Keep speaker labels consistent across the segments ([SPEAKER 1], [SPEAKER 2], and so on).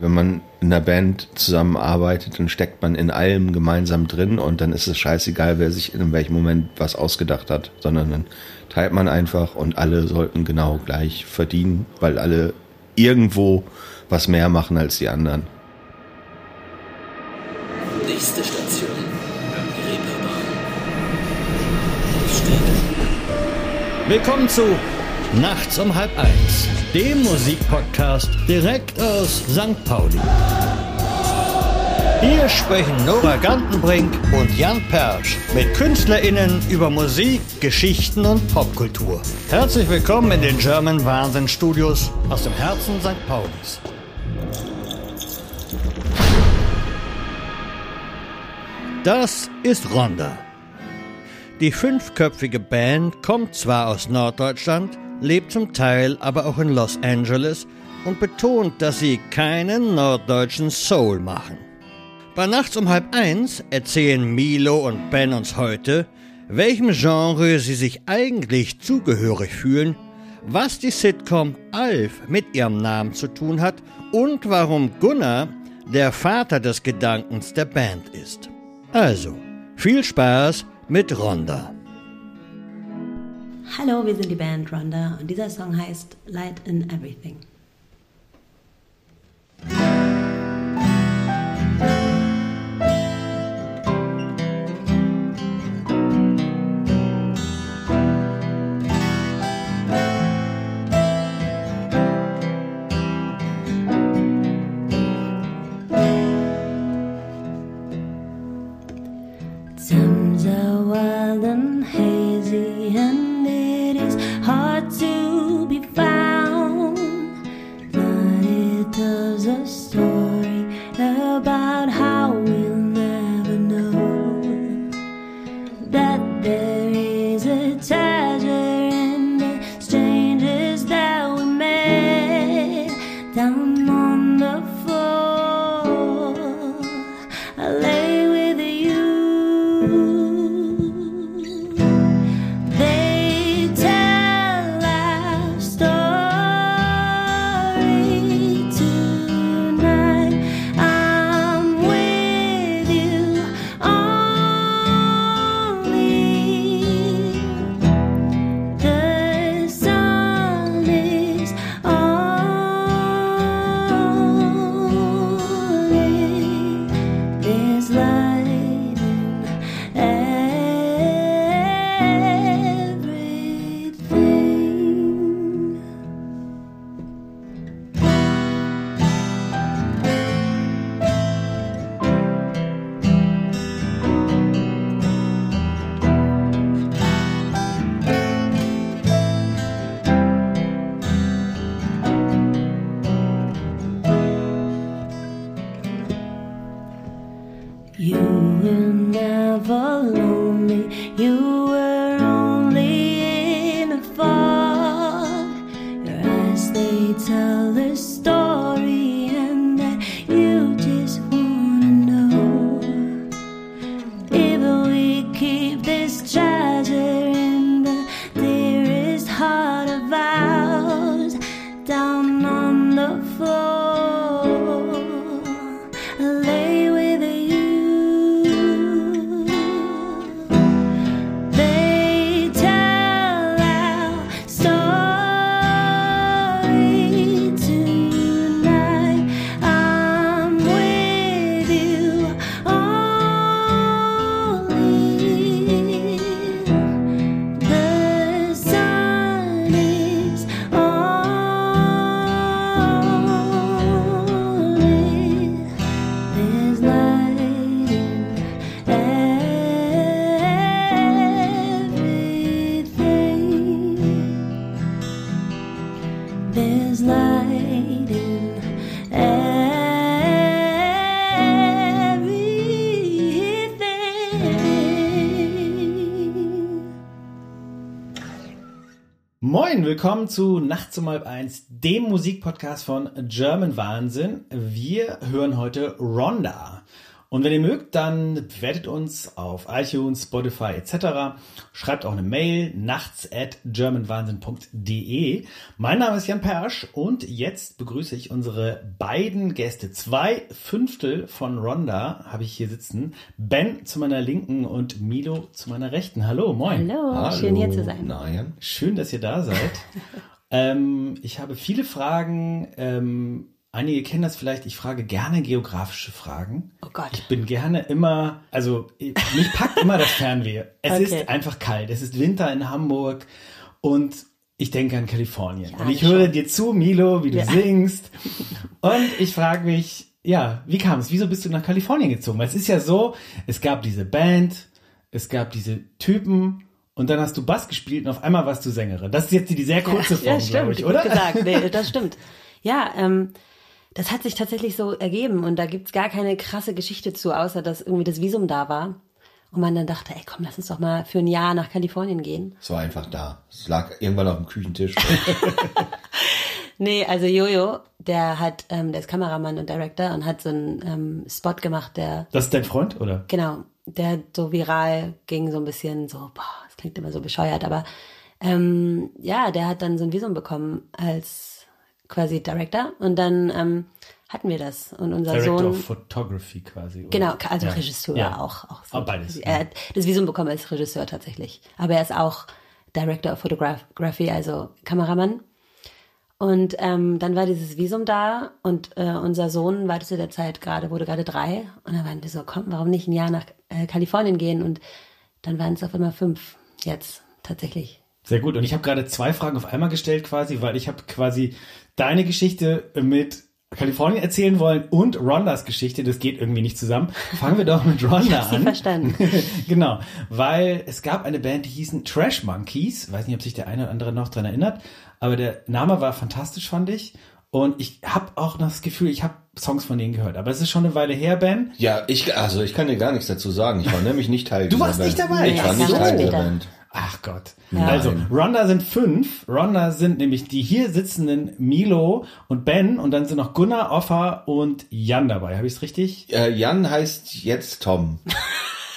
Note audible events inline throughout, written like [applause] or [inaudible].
[SPEAKER 1] Wenn man in einer Band zusammenarbeitet, dann steckt man in allem gemeinsam drin und dann ist es scheißegal, wer sich in welchem Moment was ausgedacht hat, sondern dann teilt man einfach und alle sollten genau gleich verdienen, weil alle irgendwo was mehr machen als die anderen.
[SPEAKER 2] Nächste Station. Reeperbahn.
[SPEAKER 3] Willkommen zu Nachts um halb eins, dem Musikpodcast direkt aus St. Pauli. Hier sprechen Nora Gantenbrink und Jan Persch mit KünstlerInnen über Musik, Geschichten und Popkultur. Herzlich willkommen in den German Wahnsinn Studios aus dem Herzen St. Paulis. Das ist Ronda. Die fünfköpfige Band kommt zwar aus Norddeutschland, lebt zum Teil aber auch in Los Angeles und betont, dass sie keinen norddeutschen Soul machen. Bei Nachts um halb eins erzählen Milo und Ben uns heute, welchem Genre sie sich eigentlich zugehörig fühlen, was die Sitcom Alf mit ihrem Namen zu tun hat und warum Gunnar der Vater des Gedankens der Band ist. Also, viel Spaß mit Ronda.
[SPEAKER 4] Hallo, wir sind die Band Ronda und dieser Song heißt Light in Everything.
[SPEAKER 5] Willkommen zu Nachts um halb eins, dem Musikpodcast von German Wahnsinn. Wir hören heute Ronda. Und wenn ihr mögt, dann bewertet uns auf iTunes, Spotify etc. Schreibt auch eine Mail nachts at germanwahnsinn.de. Mein Name ist Jan Persch und jetzt begrüße ich unsere beiden Gäste. Zwei Fünftel von Ronda habe ich hier sitzen. Ben zu meiner Linken und Milo zu meiner Rechten. Hallo, moin.
[SPEAKER 4] Hallo, schön hier zu sein.
[SPEAKER 1] Na, Jan.
[SPEAKER 5] Schön, dass ihr da seid. [laughs] ähm, ich habe viele Fragen. Ähm, einige kennen das vielleicht. Ich frage gerne geografische Fragen.
[SPEAKER 4] Oh Gott.
[SPEAKER 5] Ich bin gerne immer, also mich packt immer das Fernweh. Es
[SPEAKER 4] Okay.
[SPEAKER 5] ist einfach kalt. Es ist Winter in Hamburg und ich denke an Kalifornien.
[SPEAKER 4] Ja,
[SPEAKER 5] und ich
[SPEAKER 4] schon.
[SPEAKER 5] höre dir zu, Milo, wie du
[SPEAKER 4] Ja.
[SPEAKER 5] singst. [laughs] Und ich frage mich, ja, wie kam es? Wieso bist du nach Kalifornien gezogen? Weil es ist ja so, es gab diese Band, es gab diese Typen und dann hast du Bass gespielt und auf einmal warst du Sängerin. Das ist jetzt die sehr kurze Form,
[SPEAKER 4] ja,
[SPEAKER 5] glaube ich, oder?
[SPEAKER 4] Gesagt, nee, das [laughs] stimmt. Ja, ähm, das hat sich tatsächlich so ergeben und da gibt's gar keine krasse Geschichte zu, außer dass irgendwie das Visum da war. Und man dann dachte, ey komm, lass uns doch mal für ein Jahr nach Kalifornien gehen.
[SPEAKER 1] Es war einfach da. Es lag irgendwann auf dem Küchentisch. [laughs]
[SPEAKER 4] Nee, also Jojo, der hat, ähm, der ist Kameramann und Director und hat so einen ähm, Spot gemacht, der,
[SPEAKER 5] Das ist dein Freund, oder?
[SPEAKER 4] genau, der so viral ging, so ein bisschen so, boah, das klingt immer so bescheuert, aber ähm, ja, der hat dann so ein Visum bekommen als quasi Director und dann ähm, hatten wir das und unser
[SPEAKER 5] Director
[SPEAKER 4] Sohn
[SPEAKER 5] of Photography quasi. Oder?
[SPEAKER 4] Genau, also
[SPEAKER 5] Ja.
[SPEAKER 4] Regisseur
[SPEAKER 5] Ja.
[SPEAKER 4] auch. auch
[SPEAKER 5] Ah, beides,
[SPEAKER 4] Er hat das Visum bekommen als Regisseur tatsächlich. Aber er ist auch Director of Photography, also Kameramann. Und ähm, dann war dieses Visum da und äh, unser Sohn war zu der Zeit gerade, wurde gerade drei. Und dann waren wir so, komm, warum nicht ein Jahr nach äh, Kalifornien gehen? Und dann waren es auf einmal fünf jetzt tatsächlich.
[SPEAKER 5] Sehr gut. Und ich habe gerade zwei Fragen auf einmal gestellt quasi, weil ich habe quasi deine Geschichte mit Kalifornien erzählen wollen und Rondas Geschichte. Das geht irgendwie nicht zusammen. Fangen wir doch mit Ronda
[SPEAKER 4] Sie
[SPEAKER 5] an.
[SPEAKER 4] verstanden. [laughs]
[SPEAKER 5] genau, weil es gab eine Band, die hießen Trash Monkeys. Weiß nicht, ob sich der eine oder andere noch dran erinnert, aber der Name war fantastisch, fand ich. Und ich habe auch noch das Gefühl, ich habe Songs von denen gehört. Aber es ist schon eine Weile her, Ben.
[SPEAKER 1] ja, ich, also ich kann dir gar nichts dazu sagen. Ich war [laughs] nämlich nicht Teil
[SPEAKER 5] Du
[SPEAKER 1] dieser
[SPEAKER 5] warst
[SPEAKER 1] Band.
[SPEAKER 5] nicht dabei?
[SPEAKER 1] Ich war
[SPEAKER 4] Nee,
[SPEAKER 1] nicht Teil
[SPEAKER 4] später.
[SPEAKER 1] Band.
[SPEAKER 5] Ach Gott.
[SPEAKER 4] Ja.
[SPEAKER 5] Also, Ronda sind fünf. Ronda sind nämlich die hier sitzenden Milo und Ben und dann sind noch Gunnar, Offa und Jan dabei. Habe ich es richtig?
[SPEAKER 1] Äh, Jan heißt jetzt Tom. [laughs]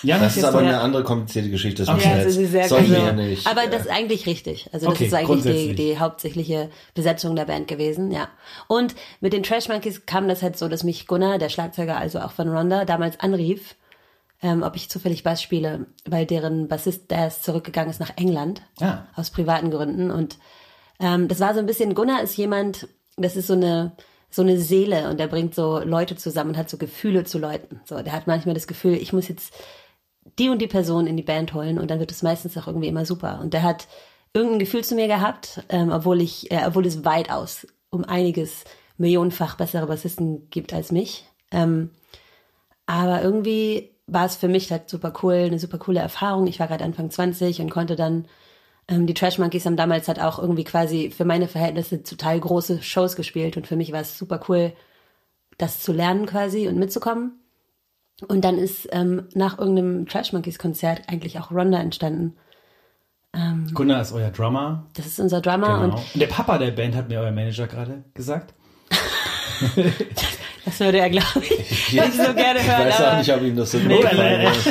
[SPEAKER 5] Jan
[SPEAKER 1] Das
[SPEAKER 5] ist
[SPEAKER 1] aber eine andere komplizierte Geschichte. Das
[SPEAKER 5] Okay.
[SPEAKER 4] Ja,
[SPEAKER 1] wir
[SPEAKER 4] ist sehr
[SPEAKER 1] sollten wir
[SPEAKER 4] also,
[SPEAKER 1] hier nicht.
[SPEAKER 4] Aber das ist eigentlich richtig. Also das
[SPEAKER 5] Okay,
[SPEAKER 4] ist eigentlich die, die hauptsächliche Besetzung der Band gewesen, ja. Und mit den Trash Monkeys kam das halt so, dass mich Gunnar, der Schlagzeuger, also auch von Ronda, damals anrief, ähm, ob ich zufällig Bass spiele, weil deren Bassist, der ist zurückgegangen ist nach England
[SPEAKER 5] Ah.
[SPEAKER 4] aus privaten Gründen. Und ähm, das war so ein bisschen, Gunnar ist jemand, das ist so eine so eine Seele und der bringt so Leute zusammen und hat so Gefühle zu Leuten. So, der hat manchmal das Gefühl, ich muss jetzt die und die Person in die Band holen und dann wird es meistens auch irgendwie immer super. Und der hat irgendein Gefühl zu mir gehabt, ähm, obwohl ich, äh, obwohl es weitaus um einiges millionenfach bessere Bassisten gibt als mich. Ähm, aber irgendwie war es für mich halt super cool, eine super coole Erfahrung. Ich war gerade Anfang 20 und konnte dann, ähm, die Trash Monkeys haben damals halt auch irgendwie quasi für meine Verhältnisse total große Shows gespielt und für mich war es super cool, das zu lernen quasi und mitzukommen. Und dann ist ähm, nach irgendeinem Trash Monkeys Konzert eigentlich auch Ronda entstanden.
[SPEAKER 5] Gunnar ist euer Drummer.
[SPEAKER 4] Das ist unser Drummer
[SPEAKER 5] Genau.
[SPEAKER 4] und
[SPEAKER 5] Und der Papa der Band hat mir euer Manager gerade gesagt. [laughs] [laughs]
[SPEAKER 4] das würde er, glaube ich, nicht so gerne [laughs]
[SPEAKER 1] ich
[SPEAKER 4] hören.
[SPEAKER 1] weiß auch
[SPEAKER 4] aber
[SPEAKER 1] nicht, ob ihm das so gut
[SPEAKER 5] leider. [laughs]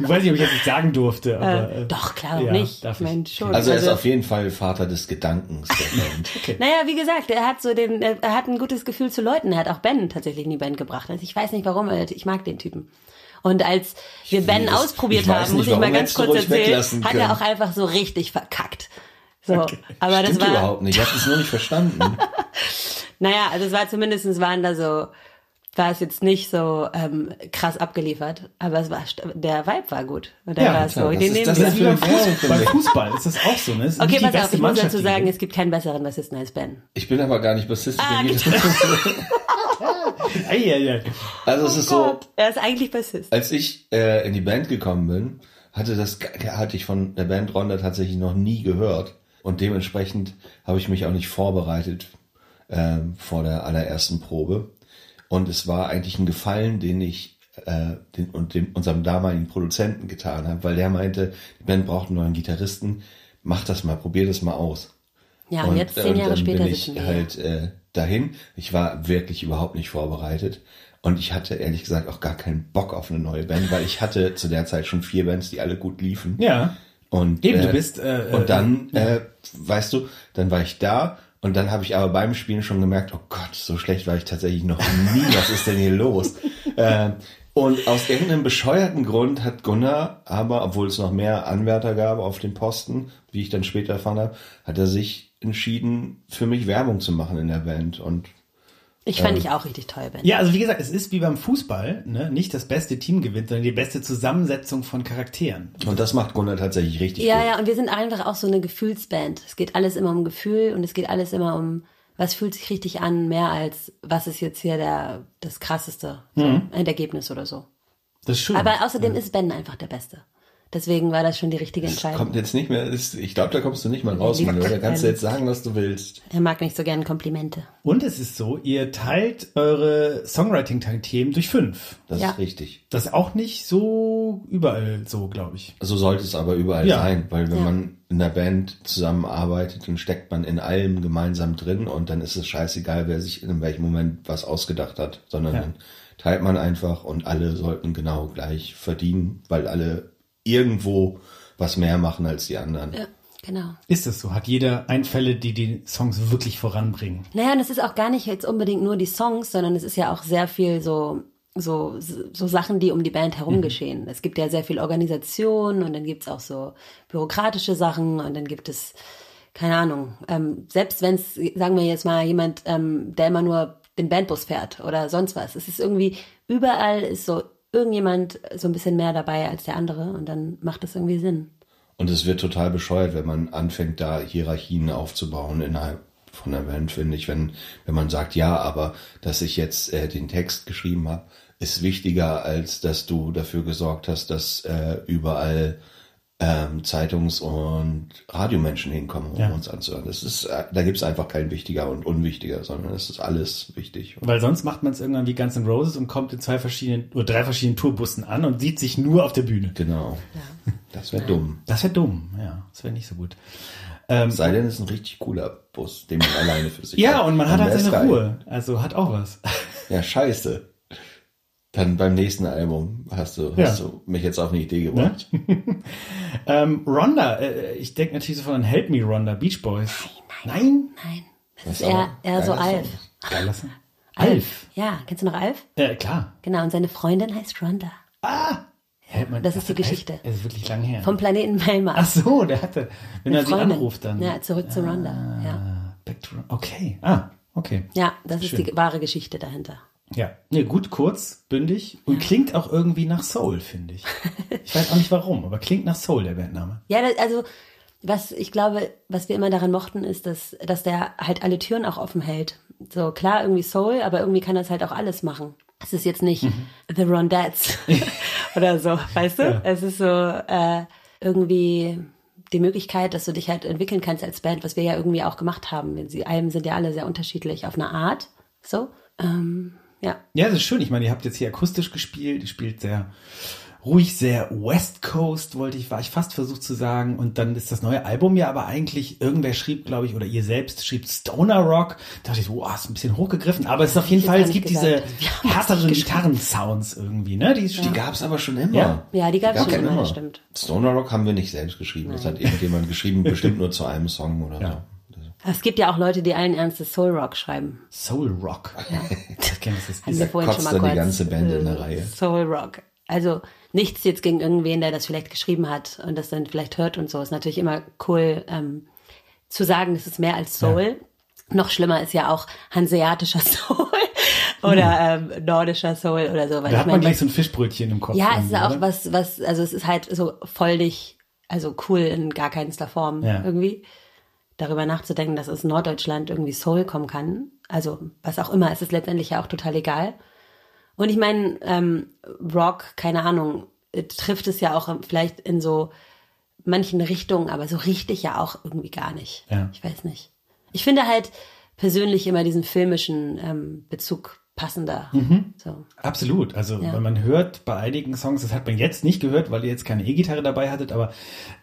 [SPEAKER 5] Ich weiß nicht, ob ich das nicht sagen durfte, aber. äh,
[SPEAKER 4] Doch, klar,
[SPEAKER 5] ja,
[SPEAKER 4] nicht.
[SPEAKER 5] darf
[SPEAKER 4] Ich meine schon.
[SPEAKER 1] Also er ist auf jeden Fall Vater des Gedankens der [laughs] Band.
[SPEAKER 4] Naja, wie gesagt, er hat so den, er hat ein gutes Gefühl zu Leuten. Er hat auch Ben tatsächlich in die Band gebracht. Also ich weiß nicht warum, aber ich mag den Typen. Und als wir Ben
[SPEAKER 1] das-
[SPEAKER 4] ausprobiert
[SPEAKER 1] ich
[SPEAKER 4] haben,
[SPEAKER 1] nicht,
[SPEAKER 4] muss ich mal ganz kurz erzählen, hat er auch einfach so richtig verkackt. So, aber das
[SPEAKER 1] Stimmt
[SPEAKER 4] war,
[SPEAKER 1] überhaupt nicht. Ich habe es nur nicht verstanden.
[SPEAKER 4] Naja, also es war zumindestens waren da so, war es jetzt nicht so ähm, krass abgeliefert, aber es war, der Vibe war gut. Und dann
[SPEAKER 5] Ja,
[SPEAKER 4] war es
[SPEAKER 1] klar,
[SPEAKER 4] so,
[SPEAKER 1] das
[SPEAKER 4] den
[SPEAKER 1] ist-
[SPEAKER 4] nehmen
[SPEAKER 1] das
[SPEAKER 5] ist wie beim, Fußball, beim. Fußball ist das auch so, ne? Ist
[SPEAKER 4] Okay, pass auf, ich muss
[SPEAKER 5] Mannschaft,
[SPEAKER 4] dazu sagen, es gibt keinen besseren Bassisten als Ben.
[SPEAKER 1] Ich bin aber gar nicht Bassist. Ich
[SPEAKER 4] Ah,
[SPEAKER 1] bin [laughs]
[SPEAKER 5] ei.
[SPEAKER 1] Also es ist so,
[SPEAKER 4] er ist eigentlich Bassist.
[SPEAKER 1] als ich äh, in die Band gekommen bin, hatte das hatte ich von der Band Ronda tatsächlich noch nie gehört und dementsprechend habe ich mich auch nicht vorbereitet ähm, vor der allerersten Probe und es war eigentlich ein Gefallen, den ich äh, den, und dem, unserem damaligen Produzenten getan habe, weil der meinte, die Band braucht einen neuen Gitarristen, mach das mal, probier das mal aus.
[SPEAKER 4] Ja, und, jetzt zehn
[SPEAKER 1] und
[SPEAKER 4] Jahre
[SPEAKER 1] dann
[SPEAKER 4] später
[SPEAKER 1] bin ich
[SPEAKER 4] sitzen wir.
[SPEAKER 1] halt äh, dahin. Ich war wirklich überhaupt nicht vorbereitet. Und ich hatte ehrlich gesagt auch gar keinen Bock auf eine neue Band, weil ich hatte zu der Zeit schon vier Bands, die alle gut liefen.
[SPEAKER 5] Ja.
[SPEAKER 1] Und,
[SPEAKER 5] Eben, du bist, äh,
[SPEAKER 1] und dann, äh, weißt du, dann war ich da und dann habe ich aber beim Spielen schon gemerkt, oh Gott, so schlecht war ich tatsächlich noch nie. Was ist denn hier los? [laughs] äh, und aus irgendeinem bescheuerten Grund hat Gunnar, aber obwohl es noch mehr Anwärter gab auf den Posten, wie ich dann später erfahren habe, hat er sich entschieden, für mich Werbung zu machen in der Band. Und
[SPEAKER 4] Ich fand ich auch richtig toll, Ben.
[SPEAKER 5] Ja, also wie gesagt, es ist wie beim Fußball, ne? nicht das beste Team gewinnt, sondern die beste Zusammensetzung von Charakteren.
[SPEAKER 1] Und das macht Gunnar tatsächlich richtig
[SPEAKER 4] Ja,
[SPEAKER 1] gut.
[SPEAKER 4] ja, und wir sind einfach auch so eine Gefühlsband. Es geht alles immer um Gefühl und es geht alles immer um, was fühlt sich richtig an, mehr als, was ist jetzt hier der, das krasseste so, ein Ergebnis oder so.
[SPEAKER 5] Das ist schön.
[SPEAKER 4] Aber außerdem ist Ben einfach der Beste. Deswegen war das schon die richtige
[SPEAKER 1] Das
[SPEAKER 4] Entscheidung.
[SPEAKER 1] kommt jetzt nicht mehr, das, ich glaube, da kommst du nicht mal raus, Manuel. Da kannst du jetzt sagen, was du willst.
[SPEAKER 4] Er mag nicht so gern Komplimente.
[SPEAKER 5] Und es ist so, ihr teilt eure Songwriting-Themen durch fünf.
[SPEAKER 1] Das
[SPEAKER 4] Ja.
[SPEAKER 1] ist richtig.
[SPEAKER 5] Das ist auch nicht so überall so, glaube ich.
[SPEAKER 1] So sollte es aber überall
[SPEAKER 5] Ja.
[SPEAKER 1] sein, weil wenn
[SPEAKER 4] Ja.
[SPEAKER 1] man in der Band zusammenarbeitet, dann steckt man in allem gemeinsam drin und dann ist es scheißegal, wer sich in welchem Moment was ausgedacht hat, sondern
[SPEAKER 5] Ja.
[SPEAKER 1] dann teilt man einfach und alle sollten genau gleich verdienen, weil alle irgendwo was mehr machen als die anderen.
[SPEAKER 4] Ja, genau.
[SPEAKER 5] Ist es so? Hat jeder Einfälle, die die Songs wirklich voranbringen?
[SPEAKER 4] Naja, und es ist auch gar nicht jetzt unbedingt nur die Songs, sondern es ist ja auch sehr viel so, so, so Sachen, die um die Band herum geschehen. Es gibt ja sehr viel Organisation und dann gibt's auch so bürokratische Sachen und dann gibt es, keine Ahnung, ähm, selbst wenn es, sagen wir jetzt mal, jemand, ähm, der immer nur den Bandbus fährt oder sonst was. Es ist irgendwie, überall ist so irgendjemand so ein bisschen mehr dabei als der andere und dann macht das irgendwie Sinn.
[SPEAKER 1] Und es wird total bescheuert, wenn man anfängt, da Hierarchien aufzubauen innerhalb von der Band, finde ich. Wenn, wenn man sagt, ja, aber dass ich jetzt äh, den Text geschrieben habe, ist wichtiger, als dass du dafür gesorgt hast, dass äh, überall ähm, Zeitungs- und Radiomenschen hinkommen, um
[SPEAKER 5] Ja.
[SPEAKER 1] uns anzuhören. Das ist, äh, da gibt es einfach kein wichtiger und unwichtiger, sondern es ist alles wichtig.
[SPEAKER 5] Weil sonst macht man es irgendwann wie Guns N' Roses und kommt in zwei verschiedenen oder drei verschiedenen Tourbussen an und sieht sich nur auf der Bühne.
[SPEAKER 1] Genau. Das wäre dumm.
[SPEAKER 5] Das wäre dumm, ja. Das wäre nicht so gut.
[SPEAKER 1] Sei denn, es ist ein richtig cooler Bus, den man alleine für sich
[SPEAKER 5] Ja, und man hat halt seine. Ruhe. Also hat auch was.
[SPEAKER 1] Ja, scheiße. Dann beim nächsten Album hast du,
[SPEAKER 5] Ja.
[SPEAKER 1] hast du mich jetzt auf eine Idee gebracht. [laughs]
[SPEAKER 5] ähm, Rhonda, äh, ich denke natürlich sofort an Help Me Rhonda, Beach Boys. Nein?
[SPEAKER 4] Nein, das
[SPEAKER 1] Das
[SPEAKER 4] ist eher, eher so Alf.
[SPEAKER 5] Lassen.
[SPEAKER 4] Alf. Ja, kennst du noch Alf?
[SPEAKER 5] Äh, klar.
[SPEAKER 4] Genau, und seine Freundin heißt Rhonda.
[SPEAKER 5] Hält man-
[SPEAKER 4] Das ist die Geschichte.
[SPEAKER 5] Das ist wirklich lang her.
[SPEAKER 4] Vom Planeten Melmar.
[SPEAKER 5] Ach so, der hatte, wenn er sie
[SPEAKER 4] Freundin.
[SPEAKER 5] anruft, dann.
[SPEAKER 4] Ja, zurück zu Rhonda. Ja.
[SPEAKER 5] Ah, Back to, okay. Ah, okay.
[SPEAKER 4] ja, das ist
[SPEAKER 5] Schön.
[SPEAKER 4] die wahre Geschichte dahinter.
[SPEAKER 5] Ja, nee, gut, kurz, bündig und klingt auch irgendwie nach Soul, finde ich. [laughs] Ich weiß auch nicht warum, aber klingt nach Soul, der Bandname.
[SPEAKER 4] Ja, also was ich glaube, was wir immer daran mochten, ist, dass, dass der halt alle Türen auch offen hält. So klar, irgendwie Soul, aber irgendwie kann das halt auch alles machen. Es ist jetzt nicht The Rondettes [laughs] [laughs] oder so, weißt du? Es ist so äh, irgendwie die Möglichkeit, dass du dich halt entwickeln kannst als Band, was wir ja irgendwie auch gemacht haben. Die Alben sind ja alle sehr unterschiedlich auf eine Art. So, ähm, ja.
[SPEAKER 5] Ja, das ist schön. Ich meine, ihr habt jetzt hier akustisch gespielt, ihr spielt sehr ruhig, sehr West Coast, wollte ich, war ich fast versucht zu sagen. Und dann ist das neue Album ja aber eigentlich, irgendwer schrieb, glaube ich, oder ihr selbst schrieb Stoner Rock. Da dachte ich so, wow, ist ein bisschen hochgegriffen, aber es ist auf jeden
[SPEAKER 4] Ich
[SPEAKER 5] Fall, es gibt diese
[SPEAKER 4] gesagt. Das
[SPEAKER 5] härteren. Gitarrensounds irgendwie, ne? Die,
[SPEAKER 1] Die gab's aber schon immer.
[SPEAKER 5] Ja?
[SPEAKER 4] Ja, die gab's schon
[SPEAKER 1] gab's
[SPEAKER 4] immer, das stimmt.
[SPEAKER 1] Stoner Rock haben wir nicht selbst geschrieben. Das hat irgendjemand geschrieben, bestimmt nur zu einem Song oder
[SPEAKER 5] Ja.
[SPEAKER 1] so.
[SPEAKER 4] Es gibt ja auch Leute, die allen Ernstes Soul Rock schreiben.
[SPEAKER 5] Soul Rock. Was [laughs] das [laughs] ist.
[SPEAKER 4] wir vorhin
[SPEAKER 1] kotzt
[SPEAKER 4] schon mal
[SPEAKER 1] dann die
[SPEAKER 4] kurz.
[SPEAKER 1] ganze Band in der
[SPEAKER 4] äh,
[SPEAKER 1] Reihe.
[SPEAKER 4] Soul Rock. Also nichts jetzt gegen irgendwen, der das vielleicht geschrieben hat und das dann vielleicht hört und so. Ist natürlich immer cool ähm, zu sagen, es ist mehr als Soul. Noch schlimmer ist ja auch hanseatischer [laughs] Soul oder ähm, nordischer Soul oder so. Weil
[SPEAKER 5] Da hat man
[SPEAKER 4] meine,
[SPEAKER 5] gleich so ein Fischbrötchen im Kopf.
[SPEAKER 4] ja, es ist auch
[SPEAKER 5] oder?
[SPEAKER 4] was, was, also es ist halt so voll nicht, also cool in gar keinster Form
[SPEAKER 5] Ja.
[SPEAKER 4] irgendwie. Darüber nachzudenken, dass aus Norddeutschland irgendwie Soul kommen kann. Also was auch immer, es ist letztendlich ja auch total egal. Und ich meine, ähm, Rock, keine Ahnung, äh, trifft es ja auch vielleicht in so manchen Richtungen, aber so richtig ja auch irgendwie gar nicht.
[SPEAKER 5] Ja.
[SPEAKER 4] Ich weiß nicht. Ich finde halt persönlich immer diesen filmischen ähm, Bezug passender. So.
[SPEAKER 5] Absolut. Also,
[SPEAKER 4] Ja.
[SPEAKER 5] wenn man hört bei einigen Songs, das hat man jetzt nicht gehört, weil ihr jetzt keine E-Gitarre dabei hattet, aber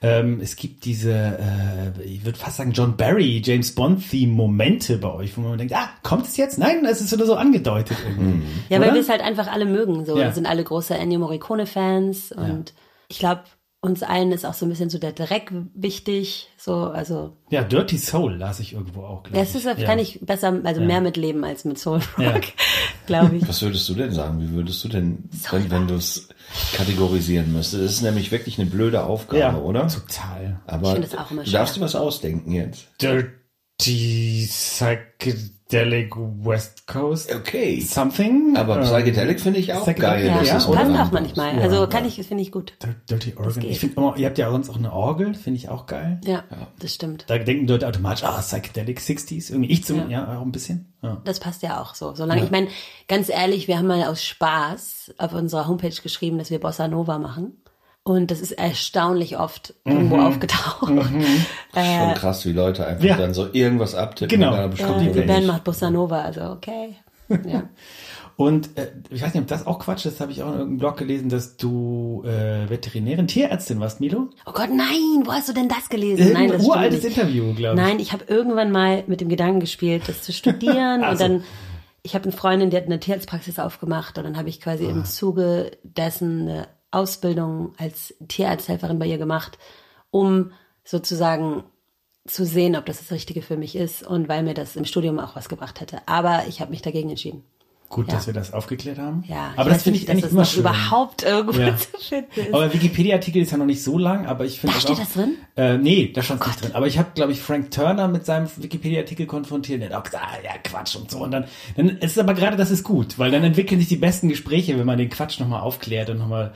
[SPEAKER 5] ähm, es gibt diese, äh, ich würde fast sagen, John Barry, James Bond-Theme-Momente bei euch, wo man denkt, ah, kommt es jetzt? Nein, es ist nur so angedeutet irgendwie.
[SPEAKER 4] Ja,
[SPEAKER 5] Oder?
[SPEAKER 4] weil wir es halt einfach alle mögen. So,
[SPEAKER 5] Ja.
[SPEAKER 4] wir sind alle große Ennio Morricone-Fans und ich glaube, uns allen ist auch so ein bisschen so der Dreck wichtig. So, also
[SPEAKER 5] Ja, Dirty Soul las ich irgendwo auch, glaube
[SPEAKER 4] das
[SPEAKER 5] ich.
[SPEAKER 4] ist,
[SPEAKER 5] ja.
[SPEAKER 4] kann ich besser, also
[SPEAKER 5] Ja.
[SPEAKER 4] mehr mitleben als mit Soul
[SPEAKER 5] Ja. [laughs]
[SPEAKER 4] Rock, glaube ich.
[SPEAKER 1] Was würdest du denn sagen? Wie würdest du denn, wenn, wenn du es kategorisieren müsstest? Das ist nämlich wirklich eine blöde Aufgabe,
[SPEAKER 5] ja,
[SPEAKER 1] oder?
[SPEAKER 5] total.
[SPEAKER 1] Aber
[SPEAKER 4] Ich finde das auch immer
[SPEAKER 1] du darfst
[SPEAKER 4] schwer.
[SPEAKER 1] was ausdenken jetzt.
[SPEAKER 5] Dirty Psychedelic West Coast
[SPEAKER 1] Okay.
[SPEAKER 5] Something.
[SPEAKER 1] Aber
[SPEAKER 5] Ähm,
[SPEAKER 1] Psychedelic finde ich auch
[SPEAKER 5] Psychedelic,
[SPEAKER 1] geil.
[SPEAKER 4] Ja,
[SPEAKER 1] dass
[SPEAKER 5] ja,
[SPEAKER 4] passt auch manchmal.
[SPEAKER 1] ist.
[SPEAKER 4] Also
[SPEAKER 1] Ja.
[SPEAKER 4] kann ich, finde ich gut.
[SPEAKER 5] Dir- Dirty Organ. Ich finde immer, ihr habt ja sonst auch eine Orgel, finde ich auch geil.
[SPEAKER 4] Ja, das stimmt.
[SPEAKER 5] Da denken Leute automatisch, ah, Psychedelic 60s. Irgendwie ich zum, ja,
[SPEAKER 4] Ja.
[SPEAKER 5] auch ein bisschen. Ja.
[SPEAKER 4] Das passt ja auch so. Solange, ich meine, ganz ehrlich, wir haben mal aus Spaß auf unserer Homepage geschrieben, dass wir Bossa Nova machen. Und das ist erstaunlich oft irgendwo
[SPEAKER 5] Mhm. [laughs]
[SPEAKER 4] aufgetaucht.
[SPEAKER 1] Schon krass, wie Leute einfach
[SPEAKER 5] Ja.
[SPEAKER 1] dann so irgendwas abtippen
[SPEAKER 5] Genau.
[SPEAKER 1] in einer
[SPEAKER 4] Ja,
[SPEAKER 1] bestimmten
[SPEAKER 4] die. Band macht Bossa Nova, also okay. Ja. [laughs]
[SPEAKER 5] Und äh, ich weiß nicht, ob das auch Quatsch ist, habe ich auch in irgendeinem Blog gelesen, dass du äh, Veterinärin, Tierärztin warst, Milo?
[SPEAKER 4] Oh Gott, nein, wo hast du denn das gelesen? Nein,
[SPEAKER 5] Ein
[SPEAKER 4] das
[SPEAKER 5] uraltes. Interview, glaube ich.
[SPEAKER 4] Nein, ich habe irgendwann mal mit dem Gedanken gespielt, das zu studieren [laughs]
[SPEAKER 5] Ach
[SPEAKER 4] und dann ich habe eine Freundin, die hat eine Tierarztpraxis aufgemacht und dann habe ich quasi
[SPEAKER 5] Ah.
[SPEAKER 4] im Zuge dessen eine Ausbildung als Tierarzthelferin bei ihr gemacht, um sozusagen zu sehen, ob das das Richtige für mich ist und weil mir das im Studium auch was gebracht hätte. Aber ich habe mich dagegen entschieden.
[SPEAKER 5] Gut,
[SPEAKER 4] Ja.
[SPEAKER 5] dass wir das aufgeklärt haben.
[SPEAKER 4] Ja,
[SPEAKER 5] aber das finde ich eigentlich immer schön.
[SPEAKER 4] überhaupt irgendwo
[SPEAKER 5] Ja. [laughs]
[SPEAKER 4] zu finden ist.
[SPEAKER 5] Aber Wikipedia-Artikel ist ja noch nicht so lang, aber ich finde
[SPEAKER 4] Da steht
[SPEAKER 5] auch,
[SPEAKER 4] das drin?
[SPEAKER 5] Äh, nee, da stand nicht drin. Aber ich habe, glaube ich, Frank Turner mit seinem Wikipedia-Artikel konfrontiert. Der hat auch gesagt, ah, ja, Quatsch und so. Und dann, dann ist es aber gerade, das ist gut, weil dann entwickeln sich die besten Gespräche, wenn man den Quatsch nochmal aufklärt und nochmal